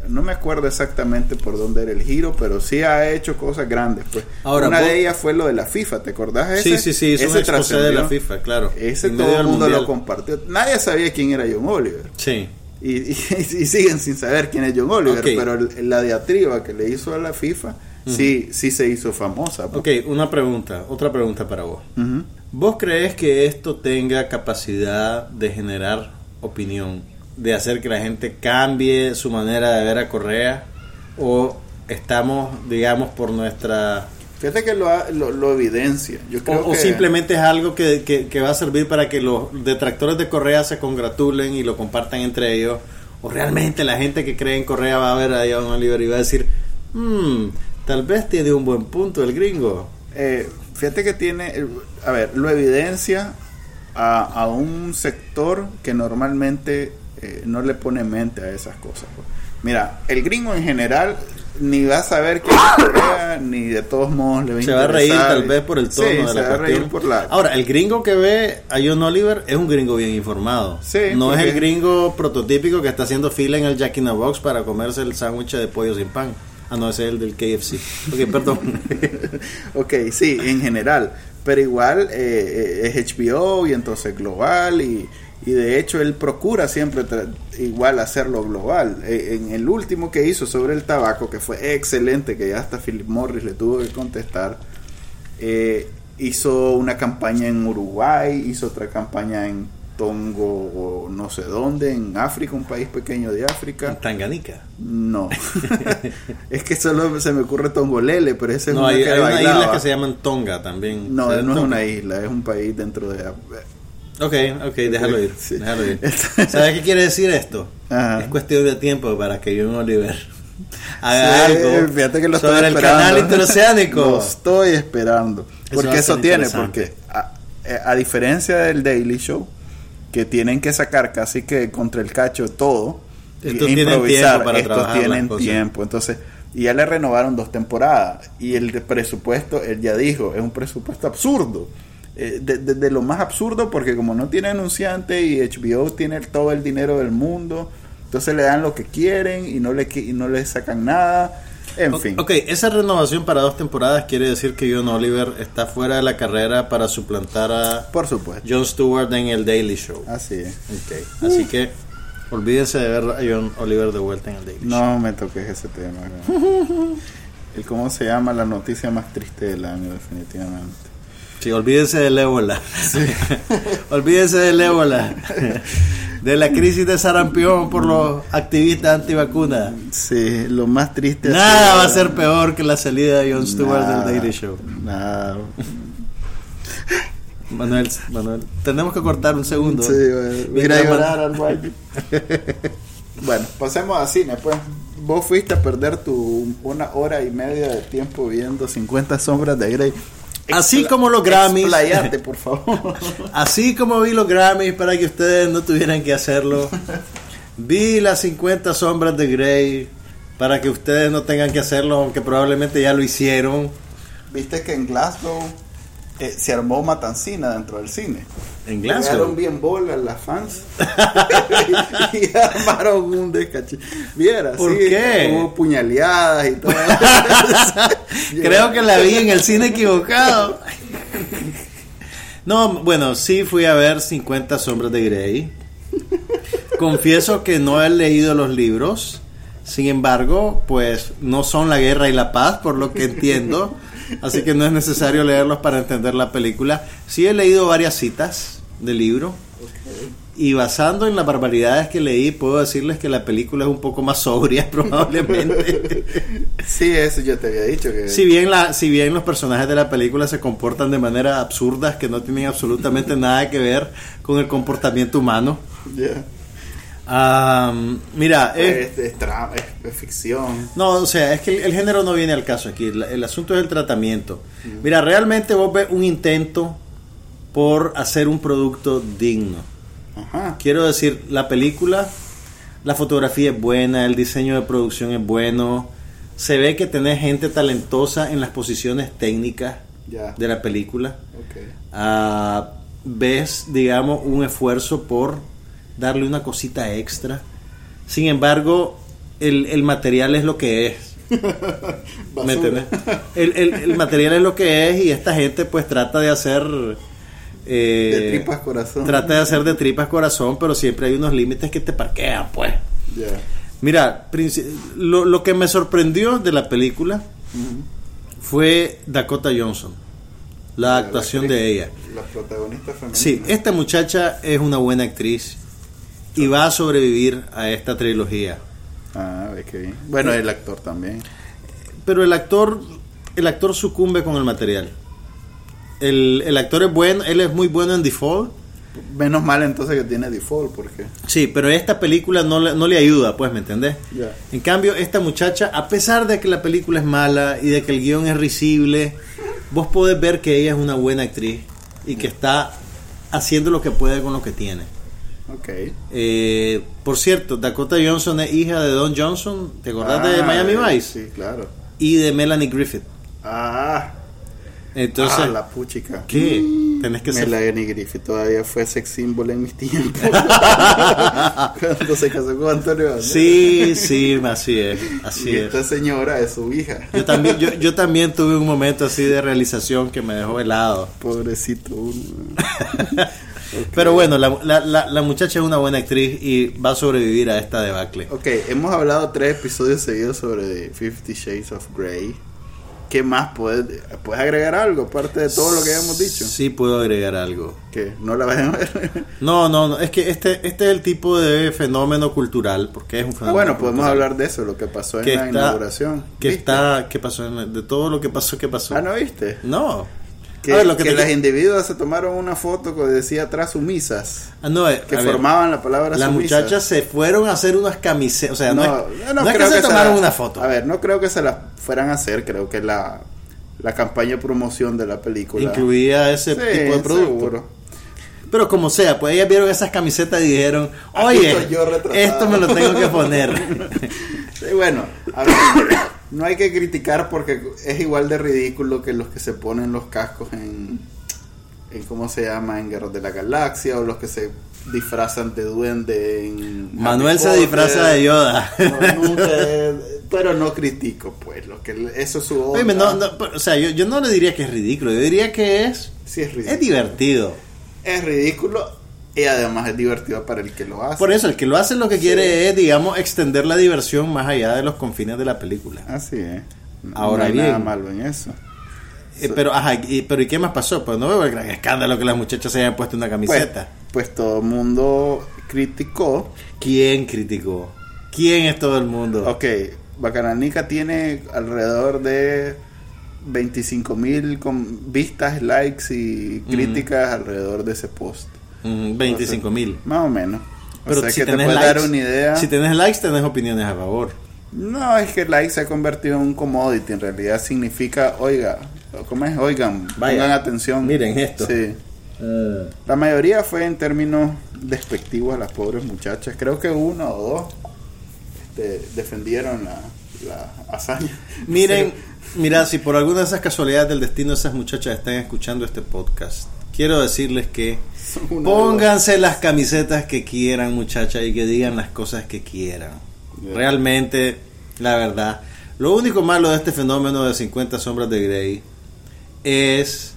No me acuerdo exactamente por dónde era el giro, pero sí ha hecho cosas grandes. Pues Ahora, una vos- de ellas fue lo de la FIFA, ¿te acordás de Sí, ese? sí, sí, un Ese exposé de la trascendió. FIFA, claro. Ese En todo el mundo lo compartió. Nadie sabía quién era John Oliver. Sí. Y, y- y siguen sin saber quién es John Oliver, Ok. pero la diatriba que le hizo a la FIFA sí, sí se hizo famosa. pues. Ok, una pregunta, otra pregunta para vos. ¿Vos crees que esto tenga capacidad de generar opinión? ¿De hacer que la gente cambie su manera de ver a Correa? ¿O estamos, digamos, por nuestra... Fíjate que lo, lo, lo evidencia. Yo O, creo o que simplemente es algo que, que- que va a servir para que los detractores de Correa se congratulen y lo compartan entre ellos? ¿O realmente la gente que cree en Correa va a ver a John Oliver y va a decir, "Hmm, tal vez tiene un buen punto el gringo? eh, fíjate que tiene, eh, a ver, lo evidencia a, a un sector que normalmente eh, no le pone mente a esas cosas. pues. Mira, el gringo en general ni va a saber quién es ni de todos modos le va a Se va a reír tal vez por el tono Sí, de se la va a reír por la... Ahora, el gringo que ve a John Oliver es un gringo bien informado. Sí, no es el gringo prototípico que está haciendo fila en el Jack in the Box para comerse el sándwich de pollo sin pan. Ah, no, ese es el del KFC. Ok, perdón. ok, sí, en general. Pero igual eh, eh, es HBO y entonces global y, y de hecho él procura siempre igual hacerlo global. Eh, en el último que hizo sobre el tabaco, que fue excelente, que ya hasta Philip Morris le tuvo que contestar, eh, hizo una campaña en Uruguay, hizo otra campaña en Tongo o no sé dónde, en África, un país pequeño de África. Tanganica. No. es que solo se me ocurre Tongolele, pero ese es No, hay, que hay una isla que se llaman Tonga también. No, ¿Sabes no es una isla, es un país dentro de... Ok, ok, déjalo ir. Sí. Déjalo ir. ¿Sabes qué quiere decir esto? Ajá. Es cuestión de tiempo para que John Oliver haga Sí, algo fíjate que lo sobre estoy el esperando. canal interoceánico. Lo estoy esperando. Eso Porque eso tiene, porque a, eh, a diferencia del Daily Show, que tienen que sacar casi que contra el cacho todo, Estos e tienen tiempo para estos tienen tiempo. Entonces, y ya le renovaron dos temporadas. Y el de presupuesto, él ya dijo, es un presupuesto absurdo. eh, de, de- de lo más absurdo porque como no tiene anunciante y HBO tiene todo el dinero del mundo, entonces le dan lo que quieren y no le, y no le sacan nada. En O- fin. Ok, esa renovación para dos temporadas quiere decir que John Oliver está fuera de la carrera para suplantar a Por supuesto. John Stewart en el Daily Show. Así es. Ok, Así que olvídense de ver a John Oliver de vuelta en el Daily Show. No me toques ese tema. ¿no? El cómo se llama la noticia más triste del año, definitivamente. Sí, olvídense del ébola. olvídense del ébola. de la crisis de sarampión por los activistas antivacunas. Sí, lo más triste. Nada va a ser peor que la salida de John Stewart Nada, del Daily Show. Nada. Manuel, Manuel, tenemos que cortar un segundo. Sí, bueno, a llorar al baño. bueno, pasemos a cine, pues. Vos fuiste a perder tu una hora y media de tiempo viendo 50 sombras de Grey. Así como los Grammys. Explayate, por favor. Así como vi los Grammys para que ustedes no tuvieran que hacerlo, vi las 50 sombras de Grey para que ustedes no tengan que hacerlo, aunque probablemente ya lo hicieron. Viste que en Glasgow eh, se armó matancina dentro del cine. En Llegaron Glasgow. bien bolas las fans y armaron un descache. Viera, ¿Por sí, qué? Hubo puñaleadas y todo. Creo que la vi en el cine equivocado. No, bueno, sí fui a ver 50 sombras de Grey. Confieso que no he leído los libros. Sin embargo, pues no son la guerra y la paz, por lo que entiendo. Así que no es necesario leerlos para entender la película. Sí he leído varias citas del libro. Y basando en las barbaridades que leí, puedo decirles que la película es un poco más sobria, probablemente. Sí, eso yo te había dicho que Si bien, la, si bien los personajes de la película se comportan de manera absurdas que no tienen absolutamente nada que ver con el comportamiento humano. Ya. Am, mira, es- es, es tra- es- es ficción. no, o sea, es que el, el género no viene al caso aquí. El, el asunto es el tratamiento. Mira, realmente vos ves un intento por hacer un producto digno. Ajá. Quiero decir, la película, la fotografía es buena, el diseño de producción es bueno. Se ve que tenés gente talentosa en las posiciones técnicas de la película. Ok. Ah, ves, digamos, un esfuerzo por darle una cosita extra. Sin embargo, el, el material es lo que es. ¿Me? El, el- el material es lo que es y esta gente pues trata de hacer... eh, De tripas corazón. Trata de hacer de tripas corazón, pero siempre hay unos límites que te parquean, pues. Mira, lo, lo que me sorprendió de la película fue Dakota Johnson, la actuación actriz, de ella. La protagonista femenina. Sí, esta muchacha es una buena actriz y va a sobrevivir a esta trilogía. Ah, ve que bien. Bueno, el actor también. Pero el actor, el actor sucumbe con el material. El, el actor es bueno, él es muy bueno en default. Menos mal entonces que tiene default, porque. Sí, pero esta película no le, no le ayuda, pues, ¿me entendés? En cambio, esta muchacha, a pesar de que la película es mala y de que el guion es risible, vos podés ver que ella es una buena actriz y que está haciendo lo que puede con lo que tiene. Ok. Eh, por cierto, Dakota Johnson es hija de Don Johnson, ¿te acordás de Ah, Miami Vice? Sí, claro. Y de Melanie Griffith. Ah, Entonces, ah, la puchica. ¿qué? Tenés que ser... Melanie Griffith todavía fue sex symbol en mis tiempos. Cuando se casó con Antonio Banderas. Sí, sí, así es, Y así es. esta señora es su hija. Yo también, yo, yo también tuve un momento así de realización que me dejó helado. Pobrecito uno. Pero bueno, la, la, la, la muchacha es una buena actriz y va a sobrevivir a esta debacle. Ok, hemos hablado tres episodios seguidos sobre Fifty Shades of Grey. ¿Qué más puedes, puedes agregar algo aparte de todo lo que hemos dicho? Sí puedo agregar algo. Que no la vayan a ver. No, no, no, es que este, este es el tipo de fenómeno cultural, porque es un Ah, fenómeno bueno, podemos cultural, hablar de eso, lo que pasó en que la está, inauguración. que ¿Viste? está, ¿qué pasó? en de todo lo que pasó, ¿qué pasó? Ah, ¿no viste? No. Que, A ver, lo que que te- las individuos se tomaron una foto que decía atrás sumisas, Ah, no, eh, que ver, formaban la palabra Las sumisas. muchachas se fueron a hacer unas camisetas, o sea, no, no, es, yo no no es creo que se tomaron la- una foto. A ver, no creo que se la fueran a hacer, creo que la, la campaña de promoción de la película incluía ese Sí, tipo de producto. seguro. Pero como sea, pues ellas vieron esas camisetas y dijeron, oye, estoy yo retratado". esto me lo tengo que poner. Sí, bueno, a ver, no hay que criticar porque es igual de ridículo que los que se ponen los cascos en, en ¿cómo se llama? En Guerras de la Galaxia o los que se disfrazan de duende en Manuel se disfraza de Yoda. No, nunca, pero no critico, pues, lo que eso es su Oye, no, no, o sea, yo, yo no le diría que es ridículo, yo diría que es sí, es, ridículo. es divertido. Es ridículo y además es divertido para el que lo hace. Por eso, el que lo hace lo que quiere es, digamos, extender la diversión más allá de los confines de la película. Así es. Ahora no hay bien. nada malo en eso. Eh, pero, ajá, y, pero ¿y qué más pasó? Pues no veo el gran escándalo que las muchachas se hayan puesto una Pues, camiseta. pues todo el mundo criticó. ¿Quién criticó? ¿Quién es todo el mundo? Ok, Bacananica tiene alrededor de 25 mil vistas, likes y críticas alrededor de ese post. Mm, 25 mil. Más o menos. O Pero sea si que te tenés puedes likes, dar una idea. Si tenés likes, tenés opiniones a favor. No, es que like se ha convertido en un commodity. En realidad significa, oiga, ¿cómo es? Oigan, Vaya, pongan atención. miren esto. Sí. Mm. La mayoría fue en términos despectivos a las pobres muchachas. Creo que uno o dos este, defendieron la, la hazaña. Miren, mira, si por alguna de esas casualidades del destino esas muchachas están escuchando este podcast, quiero decirles que pónganse las camisetas que quieran, muchachas, y que digan las cosas que quieran. Yeah. Realmente, la verdad, lo único malo de este fenómeno de 50 sombras de Grey es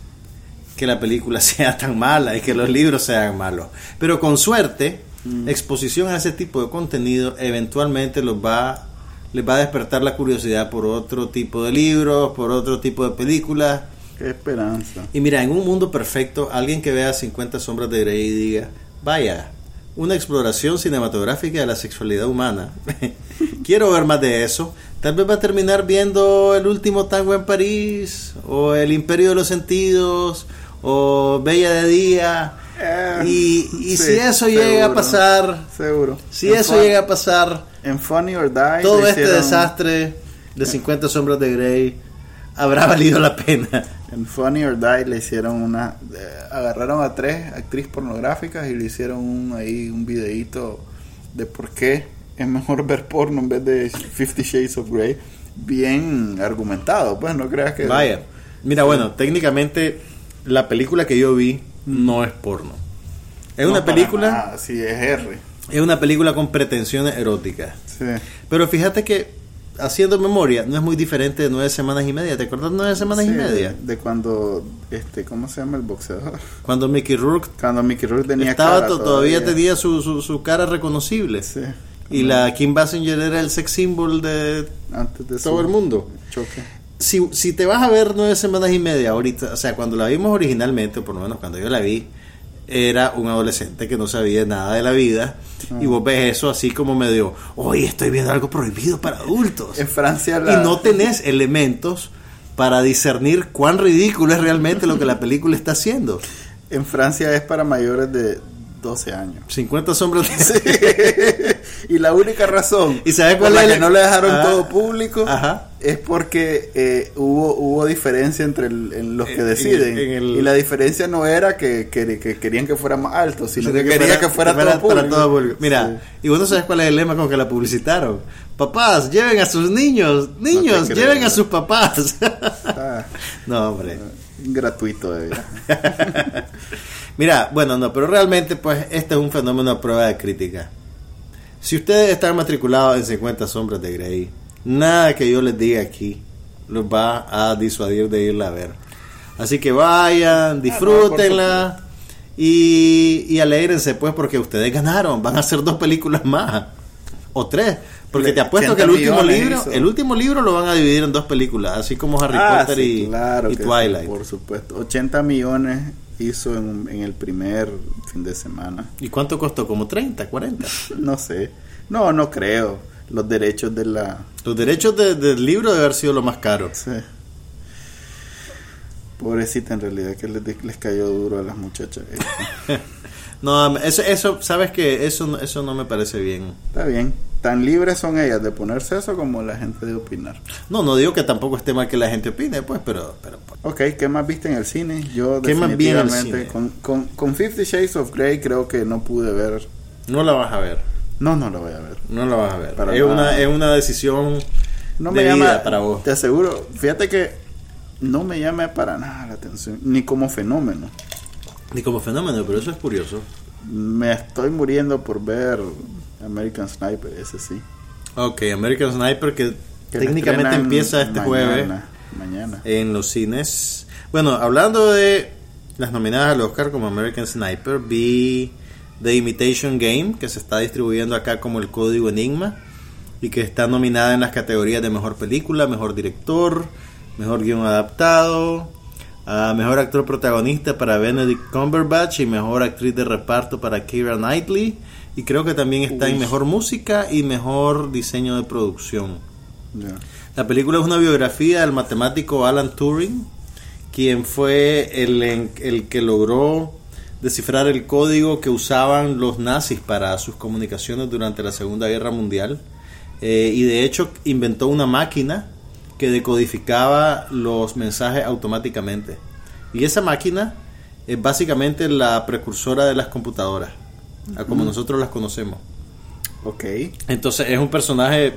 que la película sea tan mala y que los libros sean malos. Pero con suerte, exposición a ese tipo de contenido eventualmente los va les va a despertar la curiosidad por otro tipo de libros, por otro tipo de películas. Qué esperanza. Y mira, en un mundo perfecto, alguien que vea 50 sombras de Grey y diga, vaya, una exploración cinematográfica de la sexualidad humana. Quiero ver más de eso. Tal vez va a terminar viendo El último tango en París, o El imperio de los sentidos, o Bella de día. Eh, y y sí, si eso llega a pasar, Seguro. si En eso Fun- llega a pasar, En Funny or Die. todo este hicieron- desastre de 50 sombras de Grey habrá valido la pena. En Funny or Die le hicieron una. eh, agarraron a tres actrices pornográficas y le hicieron un, ahí un videíto de por qué es mejor ver porno en vez de Fifty Shades of Grey. Bien argumentado, pues no creas que. Vaya, mira, bueno, técnicamente la película que yo vi no es porno. Es No, una película, nada, sí, es R. es una película con pretensiones eróticas. Sí. Pero fíjate que haciendo memoria no es muy diferente de nueve semanas y media. ¿Te acuerdas de nueve semanas y media? De, cuando. este ¿Cómo se llama el boxeador? Cuando Mickey Rourke Cuando Mickey Rourke tenía estaba cara to- todavía tenía su, su, su cara reconocible. Sí. Y la Kim Basinger era el sex symbol de Antes de todo el mundo. choque. si, si te vas a ver nueve semanas y media ahorita, o sea, cuando la vimos originalmente, o por lo menos cuando yo la vi, era un adolescente que no sabía nada de la vida. Y vos ves eso así como medio, oye, estoy viendo algo prohibido para adultos. En Francia la. Y no tenés elementos para discernir cuán ridículo es realmente lo que la película está haciendo. En Francia es para mayores de 12 años. 50 sombras de... y la única razón ¿Y sabes por cuál la es que el- no le dejaron Ah, todo público ajá. es porque eh, hubo hubo diferencia entre el- en los que En- deciden en el- y la diferencia no era que, que- que querían que fuera más alto sino Sino que, quería que fuera, todo público. para todo público. Mira, y vos no sabes cuál es el lema con que la publicitaron. Papás, lleven a sus niños. Niños, lleven a sus papás. Ah, no, hombre. gratuito de Mira, bueno, no, pero realmente, pues, este es un fenómeno a prueba de crítica. Si ustedes están matriculados en 50 sombras de Grey, nada que yo les diga aquí los va a disuadir de irla a ver. Así que vayan, disfrútenla y, y alégrense, pues, porque ustedes ganaron. Van a hacer dos películas más o tres. Porque te apuesto 80 que el último libro, hizo. el último libro lo van a dividir en dos películas, así como Harry Ah, Potter sí, y, claro y que sí, Twilight. por supuesto 80 millones hizo en, en el primer fin de semana ¿Y cuánto costó? ¿Como 30, 40? no sé no no creo los derechos de la Los derechos de- del libro debe haber sido lo más caro. Sí. Pobrecita en realidad que les, les cayó duro a las muchachas. No, eso, eso sabes que eso, no- eso no me parece bien. Está bien. Tan libres son ellas de ponerse eso como la gente de opinar. No, no digo que tampoco esté mal que la gente opine, pues, pero, pero Ok, ¿qué más viste en el cine? Yo ¿Qué más vi en el definitivamente cine? con, con, con Fifty Shades of Grey creo que no pude ver. no la vas a ver. No, no la voy a ver. No la vas a ver. Para es, nada. una, es una decisión No de me vida llama, para vos. te aseguro, fíjate que no me llama para nada la atención, ni como fenómeno. Ni como fenómeno, pero eso es curioso. Me estoy muriendo por ver American Sniper, ese sí. Ok, American Sniper que, técnicamente empieza este jueves mañana. en los cines. Bueno, hablando de las nominadas al Oscar como American Sniper, vi The Imitation Game, que se está distribuyendo acá como el código Enigma y que está nominada en las categorías de mejor película, mejor director, mejor guion adaptado, mejor actor protagonista para Benedict Cumberbatch y mejor actriz de reparto para Keira Knightley. Y creo que también está en mejor música y mejor diseño de producción. La película es una biografía del matemático Alan Turing, quien fue el, el que logró descifrar el código que usaban los nazis para sus comunicaciones durante la Segunda Guerra Mundial. Eh, y de hecho inventó una máquina que decodificaba los mensajes automáticamente. Y esa máquina es básicamente la precursora de las computadoras, como nosotros las conocemos. Ok. Entonces es un personaje,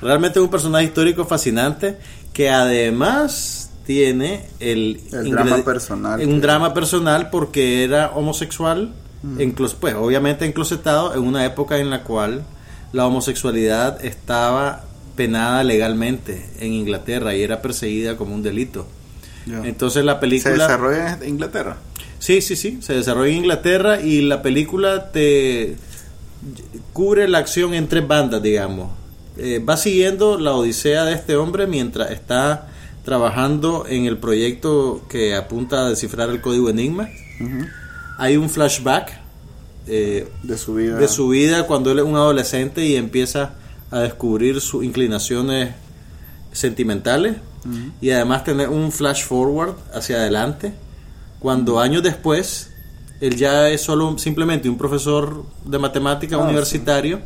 realmente es un personaje histórico fascinante que además tiene el, drama personal. Un drama personal porque era homosexual, pues obviamente enclosetado en una época en la cual la homosexualidad estaba penada legalmente en Inglaterra y era perseguida como un delito. Entonces la película... ¿Se desarrolla en Inglaterra? Sí, sí, sí, se desarrolla en Inglaterra y la película te cubre la acción en tres bandas, digamos. Eh, va siguiendo la odisea de este hombre mientras está trabajando en el proyecto que apunta a descifrar el código Enigma. Hay un flashback eh, de su vida de su vida cuando él es un adolescente y empieza a descubrir sus inclinaciones sentimentales y además tener un flash forward hacia adelante cuando años después él ya es solo simplemente un profesor de matemática ah, universitario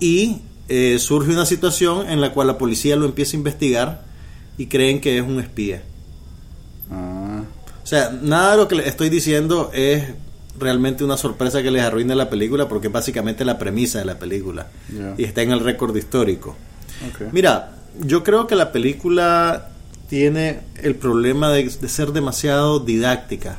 y eh, surge una situación en la cual la policía lo empieza a investigar y creen que es un espía. Ah. O sea, nada de lo que le estoy diciendo es realmente una sorpresa que les arruine la película porque es básicamente la premisa de la película y está en el récord histórico. Mira, yo creo que la película tiene el problema de, ser demasiado didáctica,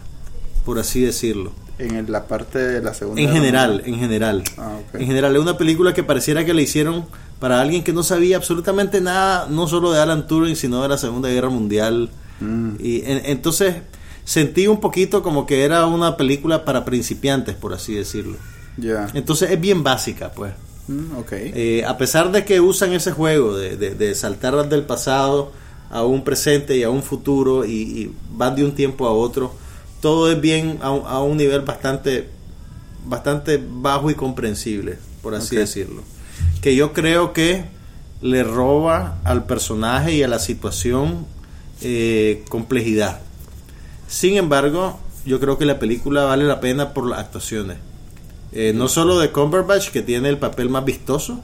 por así decirlo. En la parte de la segunda. En general, en general. Ah, en general, es una película que pareciera que la hicieron para alguien que no sabía absolutamente nada, no solo de Alan Turing, sino de la Segunda Guerra Mundial. Mm. Y entonces sentí un poquito como que era una película para principiantes, por así decirlo. Ya. Entonces es bien básica, pues. Mm, okay. Eh, a pesar de que usan ese juego de, de, saltar del pasado a un presente y a un futuro y, van de un tiempo a otro, todo es bien a, un nivel bastante, bastante bajo y comprensible, por así decirlo. Que yo creo que le roba al personaje y a la situación eh, complejidad. Sin embargo, yo creo que la película vale la pena por las actuaciones. Eh, no solo de Cumberbatch, que tiene el papel más vistoso,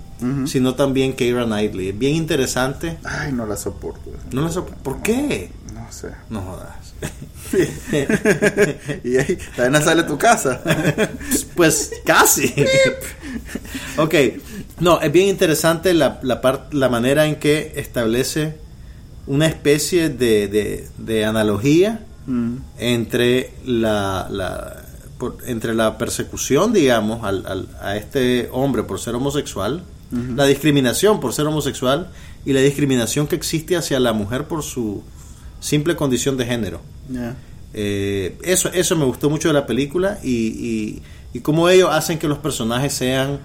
sino también Keira Knightley. Es bien interesante. Ay, no la soporto. ¿No la soporto? ¿Por qué? No sé. No jodas. y ahí, también sale tu casa. pues casi. ok. No, es bien interesante la, la, la manera en que establece una especie de, de, de analogía Mm. entre la, entre la persecución, digamos, al, a este hombre por ser homosexual, la discriminación por ser homosexual y la discriminación que existe hacia la mujer por su simple condición de género. Eh, eso, eso me gustó mucho de la película y, y, cómo ellos hacen que los personajes sean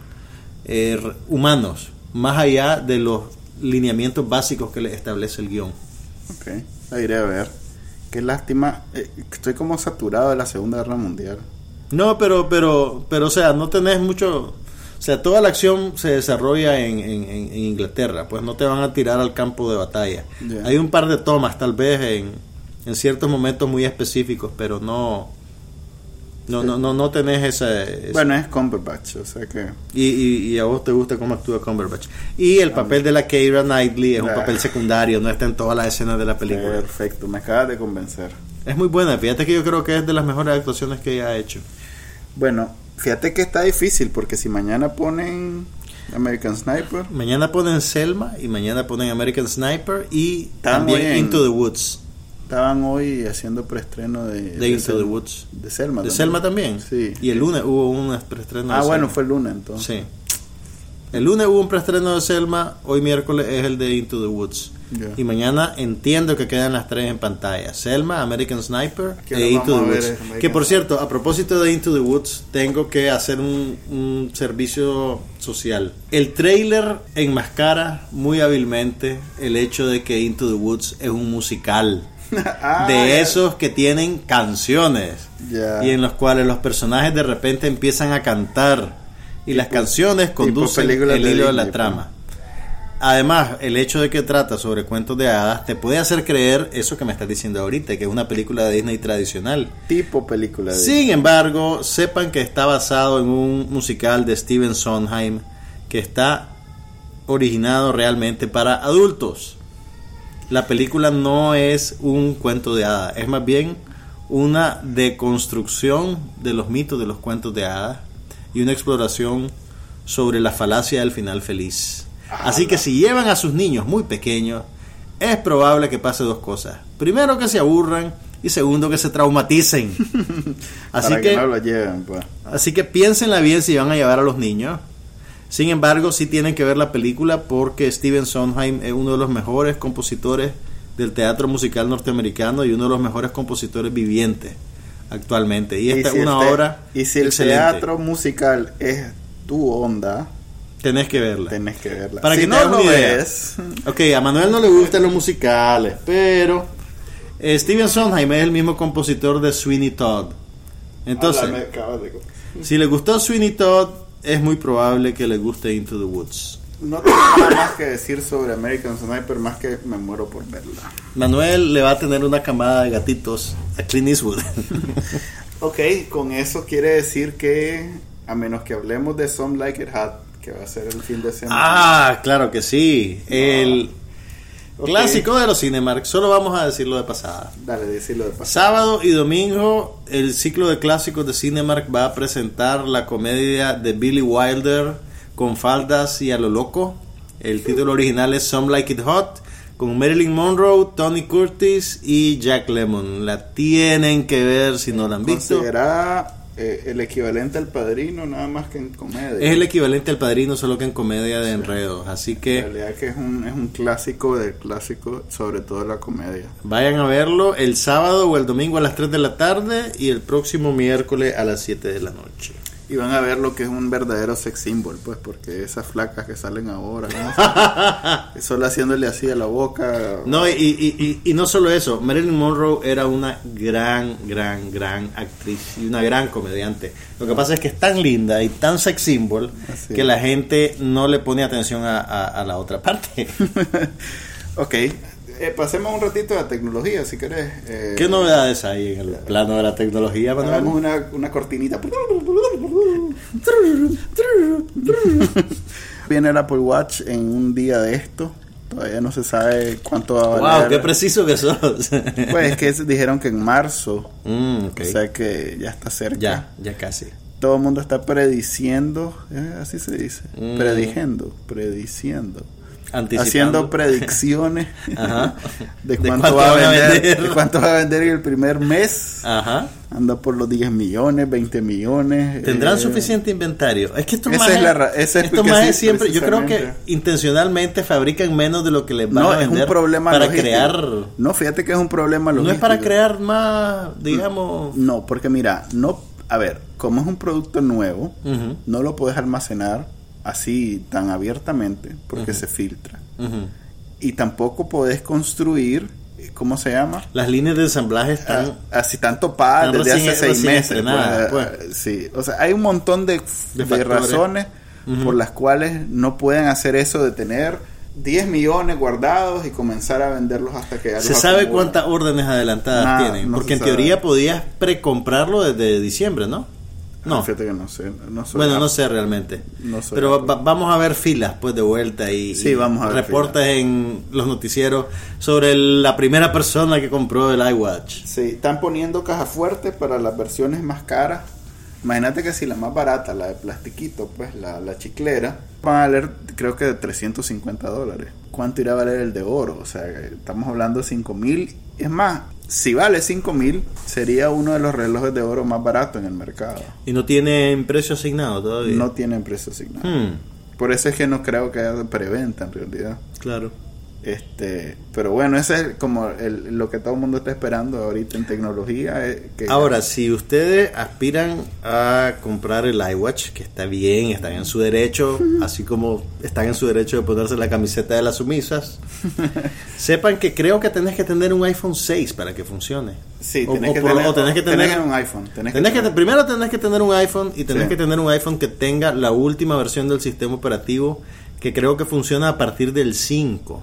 eh, humanos, más allá de los lineamientos básicos que les establece el guion. Ok, la iré a ver. Qué lástima. Eh, estoy como saturado de la Segunda Guerra Mundial. No, pero, pero, pero, o sea, no tenés mucho. O sea, toda la acción se desarrolla en, en, Inglaterra, pues no te van a tirar al campo de batalla. Hay un par de tomas, tal vez, en, en ciertos momentos muy específicos, pero no no, no, no, no tenés ese, Bueno, es Cumberbatch, o sea que... Y, y, a vos te gusta cómo actúa Cumberbatch. Y el papel de la Keira Knightley es un papel secundario, no está en todas las escenas de la película. Perfecto, me acabas de convencer. Es muy buena, fíjate que yo creo que es de las mejores actuaciones que ella ha hecho. Bueno, fíjate que está difícil, porque si mañana ponen American Sniper... Mañana ponen Selma y mañana ponen American Sniper y también Into the Woods. Estaban hoy haciendo preestreno de, de Into the Woods. De Selma. ¿De Selma también? Sí. Y el lunes hubo un preestreno. Ah, bueno, fue el lunes entonces. Sí. El lunes hubo un preestreno de Selma, hoy miércoles es el de Into the Woods. Y mañana entiendo que quedan las tres en pantalla. Selma, American Sniper e Into the Woods. Que por cierto, a propósito de Into the Woods, tengo que hacer un, un servicio social. El trailer enmascara muy hábilmente el hecho de que Into the Woods es un musical. Ah, de esos que tienen canciones y en los cuales los personajes de repente empiezan a cantar y las canciones conducen el hilo de la pues. trama. Además, el hecho de que trata sobre cuentos de hadas te puede hacer creer eso que me estás diciendo ahorita, que es una película de Disney tradicional. Tipo película de Sin embargo, sepan que está basado en un musical de Steven Sondheim que está originado realmente para adultos. La película no es un cuento de hadas, es más bien una deconstrucción de los mitos de los cuentos de hadas y una exploración sobre la falacia del final feliz. Así que si llevan a sus niños muy pequeños, es probable que pase dos cosas. Primero que se aburran y segundo que se traumaticen. Así para que, que no lo lleven, pues. así que piénsenla bien si van a llevar a los niños. Sin embargo, sí tienen que ver la película porque Steven Sondheim es uno de los mejores compositores del teatro musical norteamericano y uno de los mejores compositores vivientes actualmente. Y esta si es una el te- obra Y si el excelente. teatro musical es tu onda, Tenés que verla. tenés que verla. Para si que no lo ves, Ok, a Manuel no le gustan los musicales, pero eh, Steven Sondheim es el mismo compositor de Sweeney Todd. Entonces, Háblame, si le gustó Sweeney Todd, es muy probable que le guste Into the Woods. no tengo nada más que decir sobre American Sniper, más que me muero por verla. Manuel le va a tener una camada de gatitos a Clint Eastwood. Ok, con eso quiere decir que, a menos que hablemos de Some Like It Hot, que va a ser el fin de semana. ah, claro que sí. El Clásico de los Cinemark. Solo vamos a decirlo de pasada. Dale, decirlo de paso. Sábado y domingo, el ciclo de clásicos de Cinemark va a presentar la comedia de Billy Wilder con faldas y a lo loco. El título original es Some Like It Hot, con Marilyn Monroe, Tony Curtis y Jack Lemmon. La tienen que ver si no la han visto. Considerada eh, el equivalente al padrino, nada más que en comedia. Es el equivalente al padrino, solo que en comedia de enredos. Así En que realidad que es un, es un clásico del clásico, sobre todo la comedia. vayan a verlo el sábado o el domingo a las 3 de la tarde y el próximo miércoles a las 7 de la noche. Y van a ver lo que es un verdadero sex symbol, pues, porque esas flacas que salen ahora, ¿no? Solo haciéndole así a la boca. No, y, y, y, y no solo eso, Marilyn Monroe era una gran, gran, gran actriz y una gran comediante. Lo que pasa es que es tan linda y tan sex symbol Así que la gente no le pone atención a, a- a la otra parte. ok, eh, pasemos un ratito a la tecnología, si querés. Eh, ¿Qué novedades hay en el plano de la tecnología, Hagamos Manuel? una, una cortinita. Viene el Apple Watch en un día de esto. Todavía no se sabe cuánto va a valer. Wow, qué preciso que sos. Pues es que dijeron que en marzo, Mm, o sea que ya está cerca. ya, ya casi. Todo el mundo está prediciendo, eh, así se dice, Mm. prediciendo, prediciendo. Haciendo predicciones Ajá. de, ¿De cuánto va a vender, vender? de cuánto va a vender en el primer mes. Ajá. Anda por los 10 millones, 20 millones. ¿Tendrán eh, suficiente inventario? Es que estos majes, es la ra- esa es siempre, yo creo que intencionalmente fabrican menos de lo que les van No, a es vender un problema para logístico. crear. No, fíjate que es un problema No logístico. es para crear más, digamos. No, porque mira, no, a ver, como es un producto nuevo, no lo puedes almacenar así tan abiertamente porque se filtra. Y tampoco podés construir, ¿cómo se llama? Las líneas de ensamblaje están. Ah, así tanto pagas están desde recién- hace seis meses. pues, pues. Sí, o sea, hay un montón de, De razones por las cuales no pueden hacer eso de tener 10 millones guardados y comenzar a venderlos hasta que ¿Se sabe cuántas órdenes adelantadas Nada, tienen? no Porque en sabe. teoría podías precomprarlo desde diciembre, ¿no? No. Ah, Fíjate que no sé. No soy Bueno, no sé realmente. No soy Pero va- vamos a ver filas pues de vuelta y, Sí, vamos a ver reportes en los noticieros sobre la primera persona que compró el iWatch. Sí, están poniendo caja fuerte para las versiones más caras. Imagínate que si la más barata, la de plastiquito, pues la, la chiclera, van a valer creo que de 350 dólares. ¿Cuánto irá a valer el de oro? O sea, estamos hablando de 5 mil. Es más, si vale 5 mil, sería uno de los relojes de oro más baratos en el mercado. ¿Y no tienen precio asignado todavía? No tienen precio asignado. Hmm, Por eso es que no creo que haya preventa en realidad. claro. Este, pero bueno, ese es como el- lo que todo el mundo está esperando ahorita en tecnología. eh, que Ahora, si ustedes aspiran a comprar el iWatch, que está bien, están en su derecho, así como están en su derecho de ponerse la camiseta de las sumisas, sepan que creo que tenés que tener un iPhone 6 para que funcione. Sí, O- tenés, o que, por- tener, o tenés que tener- un iPhone. Tenés, que, tener- primero tenés que tener un iPhone y tenés Sí. que tener un iPhone que tenga la última versión del sistema operativo que creo que funciona a partir del 5.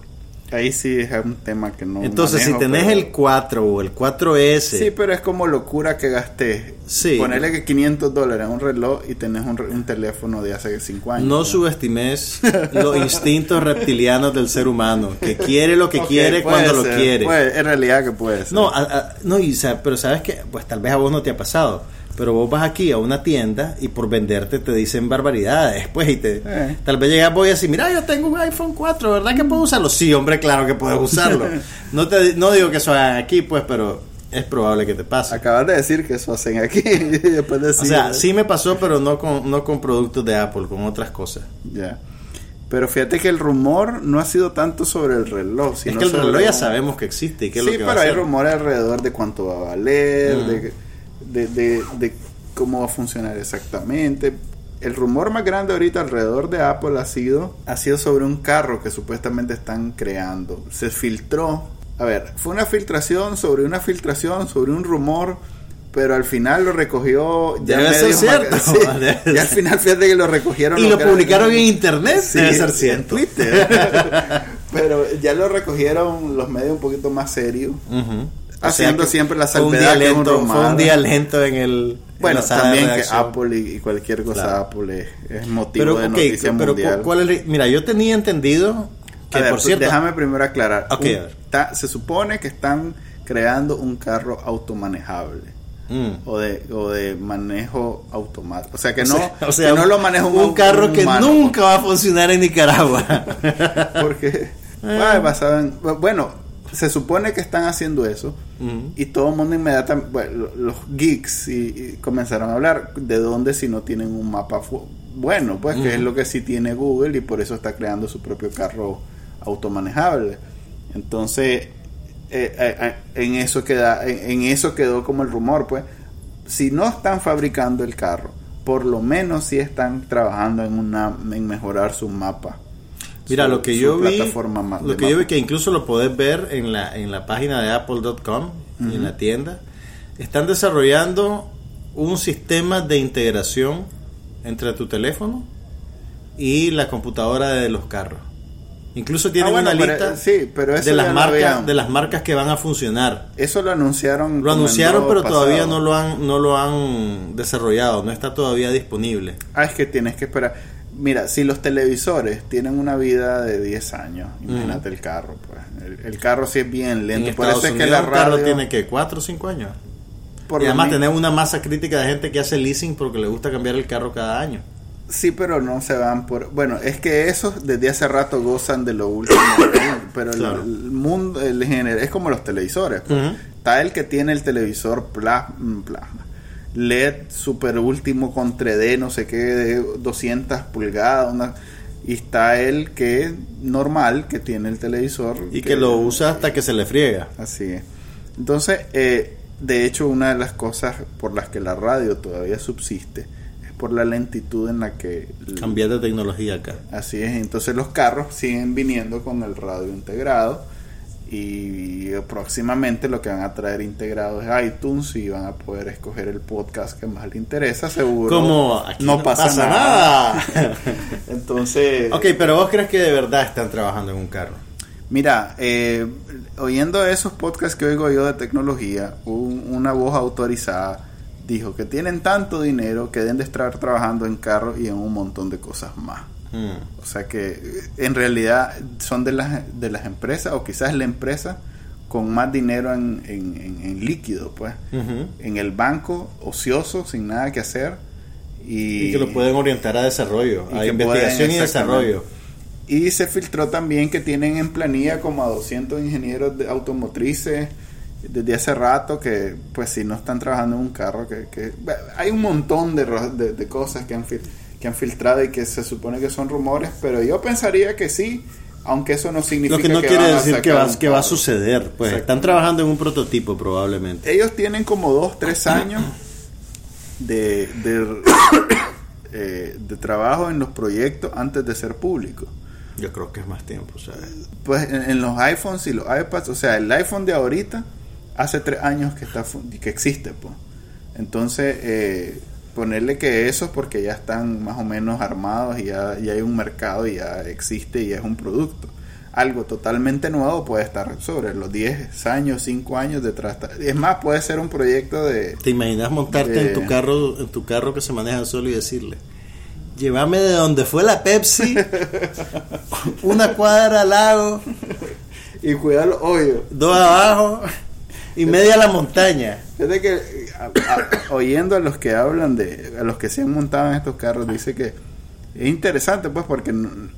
Ahí sí es un tema que no. Entonces, manejo, si tenés pero- el 4 o el 4S, Sí, pero es como locura que gasté. Sí. Ponerle que 500 dólares a un reloj y tenés un, un teléfono de hace 5 años. no subestimes los instintos reptilianos del ser humano, que quiere lo que quiere cuando ser, lo quiere. puede- en realidad que puede ser. No, a- a- no, y, pero sabes que, pues tal vez a vos no te ha pasado, pero vos vas aquí a una tienda y por venderte te dicen barbaridades, pues, y te, Eh. tal vez llegas vos y decís, mira, yo tengo un iPhone 4, ¿verdad que puedo usarlo? Sí, hombre, claro que puedes usarlo. no, te, no digo que eso hagan aquí, pues, pero es probable que te pase. Acabas de decir que eso hacen aquí. y después O decir, sea, sí me pasó, pero no con, no con productos de Apple, con otras cosas. Ya. Pero fíjate que el rumor no ha sido tanto sobre el reloj. Es sino que el reloj ya sabemos que existe y qué es sí, lo que va pero a hay rumores alrededor de cuánto va a valer, Mm. de, de, de- de cómo va a funcionar exactamente. El rumor más grande ahorita alrededor de Apple ha sido, ha sido sobre un carro que supuestamente están creando. Se filtró. A ver, fue una filtración sobre una filtración, sobre un rumor, pero al final lo recogió ya Debe ser cierto. sí, Debe y al final fíjate que lo recogieron Y lo publicaron en internet, Sí, debe ser en cierto. Twitter. Pero ya lo recogieron los medios un poquito más serios. Haciendo siempre la un salvedad día que es un lento. Fue un día lento en el. en Bueno, también que. Apple y, cualquier cosa Claro. Apple es, motivo Pero, de ok, noticia pero mundial. ¿cuál es Mira, yo tenía entendido que, A ver, por cierto. déjame primero aclarar. Ok, Un- a ver. ta- se supone que están creando un carro automanejable. Mm. O de, o de manejo automático. O sea, que no, O sea, o sea, que no lo maneja un, un carro que humano. nunca va a funcionar en Nicaragua. Porque, bueno, basado en- bueno, se supone que están haciendo eso. Y todo el mundo inmediatamente, bueno, los geeks y, y comenzaron a hablar de dónde si no tienen un mapa bueno, pues que es lo que sí tiene Google y por eso está creando su propio carro automanejable. Entonces, eh, eh, eh, en eso queda, en, en eso quedó como el rumor, pues, si no están fabricando el carro, por lo menos sí están trabajando en una, en mejorar su mapa. Mira, su- lo que yo vi, plataforma lo que yo vi que incluso lo podés ver en la en la página de apple.com y en la tienda, están desarrollando un sistema de integración entre tu teléfono y la computadora de los carros. Incluso tienen Ah, bueno, una pero- lista sí, pero eso de las marcas de las marcas que van a funcionar. Eso lo anunciaron. Lo anunciaron, pero pasado. todavía no lo han no lo han desarrollado, no está todavía disponible. Ah, es que tienes que esperar. Mira, si los televisores tienen una vida de 10 años, imagínate el carro. Pues. El, el carro sí es bien lento. En Por eso es que la un carro radio. tiene que 4 o 5 años. por y además tenemos una masa crítica de gente que hace leasing porque le gusta cambiar el carro cada año. Sí, pero no se van por. Bueno, es que esos desde hace rato gozan de lo último. pero el- Claro. el, mundo, el género, es como los televisores. pues. Está el que tiene el televisor pla- mm, plasma. LED super último con 3D, no sé qué, de 200 pulgadas. una- y está el que normal, que tiene el televisor. Y que lo usa hasta que se le friega. Así es. Entonces, eh, de hecho, una de las cosas por las que la radio todavía subsiste es por la lentitud en la que... Cambiar de tecnología acá. Así es, entonces los carros siguen viniendo con el radio integrado y próximamente lo que van a traer integrado es iTunes y van a poder escoger el podcast que más les interesa, seguro. Como aquí no, no pasa, pasa nada. nada. entonces, ok, pero vos crees que de verdad están trabajando en un carro. Mira, eh, oyendo esos podcasts que oigo yo de tecnología, un- una voz autorizada dijo que tienen tanto dinero que deben de estar trabajando en carros y en un montón de cosas más. O sea que eh, en realidad son de las, de las empresas, o quizás la empresa con más dinero en, en- en- en líquido, pues. En el banco, ocioso, sin nada que hacer. Y, Y que lo pueden orientar a desarrollo, a investigación pueden, y desarrollo. Y se filtró también que tienen en planilla como a 200 ingenieros de automotrices desde hace rato que, pues, si no están trabajando en un carro, que, que hay un montón de, de, cosas que han, que han filtrado y que se supone que son rumores, pero yo pensaría que sí, aunque eso no significa Lo que no quiere decir que va, que va a suceder, pues están trabajando en un prototipo probablemente. Ellos tienen como dos, tres años de, de, eh, de trabajo en los proyectos antes de ser públicos. Yo creo que es más tiempo, Pues en, los iPhones y los iPads, o sea, el iPhone de ahorita hace tres años que está que existe, pues. Entonces, eh, ponerle que eso porque ya están más o menos armados y ya, hay un mercado y ya existe y es un producto. Algo totalmente nuevo puede estar sobre los 10 años, 5 años detrás. Es más, puede ser un proyecto de... ¿Te imaginas montarte en tu carro en tu carro que se maneja solo y decirle, llévame de donde fue la Pepsi, una cuadra al lago y cuidar los hoyos. Dos abajo y media la montaña. Fíjate que oyendo a los que hablan de, a los que se han montado en estos carros, dice que es interesante pues porque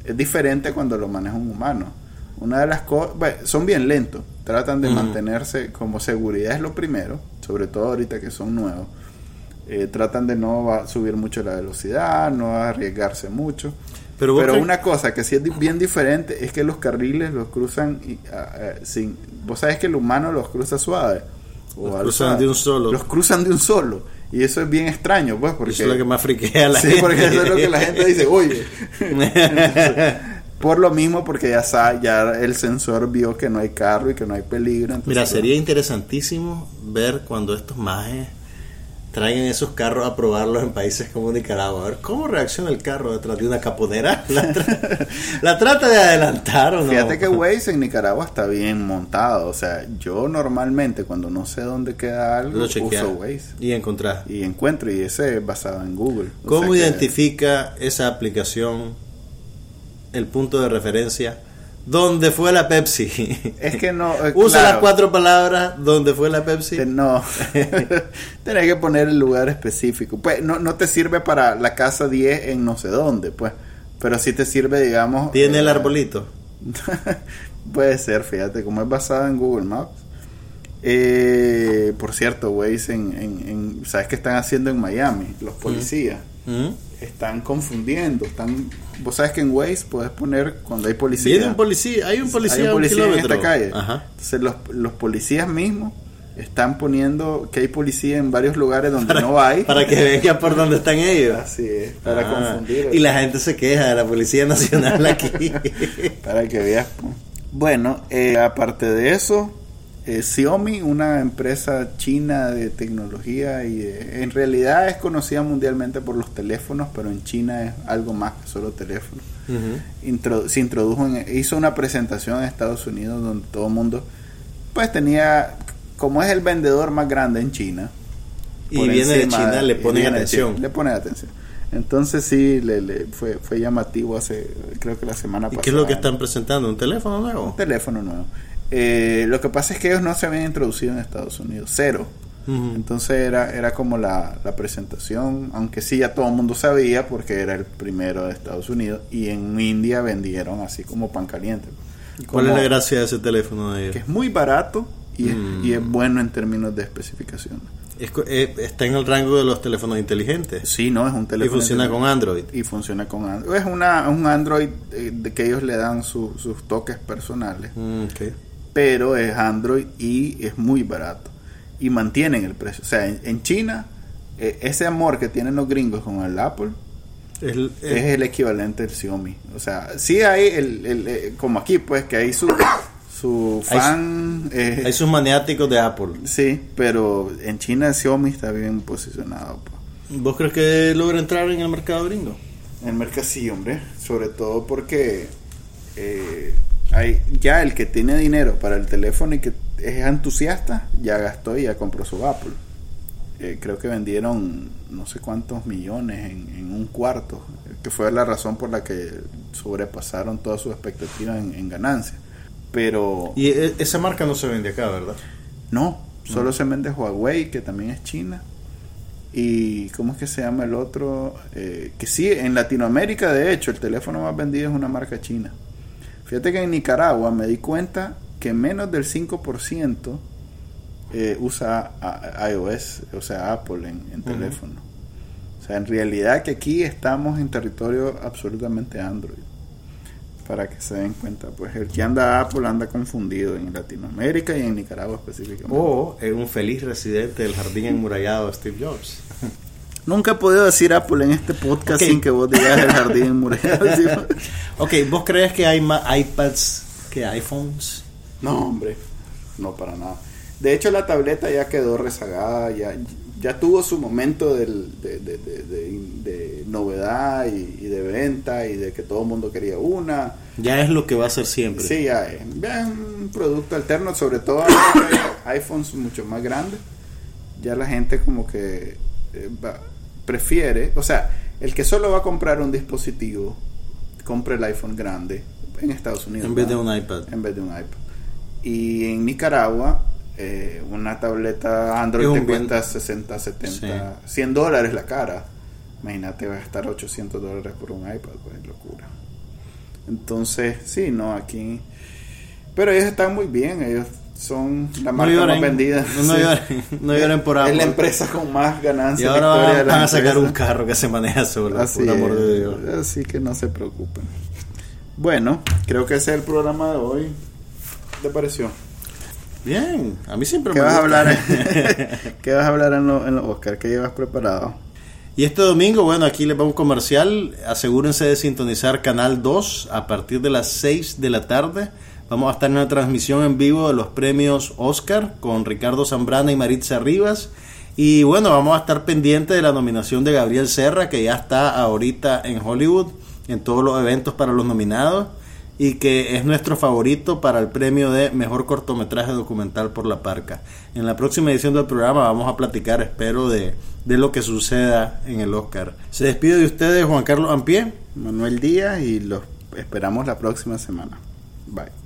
es diferente cuando lo maneja un humano. Una de las cosas, son bien lentos, tratan de mantenerse como seguridad es lo primero, sobre todo ahorita que son nuevos eh, tratan de no subir mucho la velocidad, no arriesgarse mucho. Pero, una cosa que sí es bien diferente es que los carriles los cruzan y, sin... Vos sabés que el humano los cruza suave. Los cruzan de un solo. Los cruzan de un solo. Y eso es bien extraño, pues, porque... Eso es lo que más friquea a la gente. Sí, porque eso es lo que la gente dice, oye. por lo mismo, porque ya, sabe, ya el sensor vio que no hay carro y que no hay peligro. Mira, sería interesantísimo ver cuando estos majes traigan esos carros a probarlos en países como Nicaragua. A ver cómo reacciona el carro detrás de una caponera. La, trata de adelantar o no. Fíjate que Waze en Nicaragua está bien montado. O sea, yo normalmente cuando no sé dónde queda algo, uso Waze. Y encontrar. Y encuentro, y ese es basado en Google. ¿Cómo identifica esa aplicación el punto de referencia? ¿Dónde fue la Pepsi? Es que no. Eh, Usa las cuatro palabras. ¿Dónde fue la Pepsi? No. Tenés que poner el lugar específico. Pues no, no te sirve para la casa 10 en no sé dónde, pues. Pero sí te sirve, digamos. ¿Tiene el eh, arbolito? puede ser, fíjate, como es basada en Google Maps. Eh, por cierto, Waze, en, en, ¿sabes qué están haciendo en Miami? Los policías. ¿Mm? Están confundiendo. Están, vos sabes que en Waze puedes poner cuando hay policía. un policía, hay un policía, un en esta calle. Entonces los, los policías mismos están poniendo que hay policía en varios lugares donde no hay. Para que vean por dónde están ellos. Así es, para ah, confundir. Y la gente se queja de la Policía Nacional aquí. para que veas. Bueno, eh, aparte de eso, eh, Xiaomi, una empresa china de tecnología y en realidad es conocida mundialmente por los teléfonos, pero en China es algo más que solo teléfonos. se introdujo, hizo una presentación en Estados Unidos donde todo el mundo, pues tenía, como es el vendedor más grande en China. Y viene de China, le pone atención. le pone atención. Entonces sí, le, fue, fue llamativo hace, creo que la semana pasada. ¿Y qué es lo que están presentando? ¿Un teléfono nuevo? Un teléfono nuevo. Eh, lo que pasa es que ellos no se habían introducido en Estados Unidos, cero. Entonces era, era como la, presentación, aunque sí ya todo el mundo sabía porque era el primero de Estados Unidos y en India vendieron así como pan caliente. ¿Cuál es la gracia de ese teléfono de ellos? Que es muy barato y, es, y es mm. bueno en términos de especificaciones. Eh, está en el rango de los teléfonos inteligentes. Sí, no, es un teléfono. Y funciona con Android. Y funciona con Android. Es una, un Android eh, de que ellos le dan sus toques personales. Mm, pero es Android y es muy barato. Y mantienen el precio. O sea, en, China, e, ese amor que tienen los gringos con el Apple es el equivalente del Xiaomi. O sea, sí hay, el, el, eh, como aquí, pues, que hay su, su fan. Hay, hay sus maniáticos de Apple. Sí, pero en China Xiaomi está bien posicionado. Pues. ¿Vos crees que logra entrar en el mercado gringo? En el mercado sí, hombre. Sobre todo porque eh, hay, ya el que tiene dinero para el teléfono y que es entusiasta, ya gastó y ya compró su Apple. Eh, creo que vendieron no sé cuántos millones en, un cuarto, que fue la razón por la que sobrepasaron todas sus expectativas en, ganancias. Pero... Y e, esa marca no se vende acá, ¿verdad? No, solo se vende Huawei, que también es China. Y ¿cómo es que se llama el otro? Eh, que sí, en Latinoamérica, de hecho, el teléfono más vendido es una marca china. Fíjate que en Nicaragua me di cuenta que menos del 5% eh, usa iOS, o sea, Apple en, teléfono. O sea, en realidad que aquí estamos en territorio absolutamente Android. Para que se den cuenta, pues el que anda Apple anda confundido en Latinoamérica y en Nicaragua específicamente. O es un feliz residente del jardín enmurallado Steve Jobs. Nunca he podido decir Apple en este podcast sin que vos digas el jardín enmurallado. ok, ¿vos crees que hay más iPads que iPhones? No, hombre, no para nada. De hecho, la tableta ya quedó rezagada, ya, ya tuvo su momento de, novedad y, de venta y de que todo el mundo quería una. Ya es lo que va a ser siempre. Sí, ya es. un producto alterno, sobre todo iPhones mucho más grandes. Ya la gente como que eh, prefiere, o sea, el que solo va a comprar un dispositivo, compre el iPhone grande en Estados Unidos. En vez de un iPad. En vez de un iPad. Y en Nicaragua eh, una tableta Android te cuesta 60, 70, 100 dólares la cara. Imagínate, va a estar 800 dólares por un iPad, pues locura. Entonces, sí, no, aquí. Pero ellos están muy bien, ellos son la marca más vendida. No, lloren, no lloren por Apple. Es la empresa con más ganancias. Y ahora van, a sacar un carro que se maneja solo, así por amor de Dios. Así que no se preocupen. Bueno, creo que ese es el programa de hoy. ¿Qué te pareció? Bien, a mí siempre ¿Qué vas A hablar, ¿Qué vas a hablar en los en Oscar? ¿Qué llevas preparado? Y este domingo, bueno, aquí les va un comercial. Asegúrense de sintonizar Canal 2 a partir de las 6 de la tarde. Vamos a estar en una transmisión en vivo de los premios Oscar con Ricardo Zambrana y Maritza Rivas. Y bueno, vamos a estar pendientes de la nominación de Gabriel Serra, que ya está ahorita en Hollywood, en todos los eventos para los nominados y que es nuestro favorito para el premio de mejor cortometraje documental por la Parca. En la próxima edición del programa vamos a platicar, espero, de, de lo que suceda en el Oscar. Se despide de ustedes Juan Carlos Ampie, Manuel Díaz y los esperamos la próxima semana. Bye.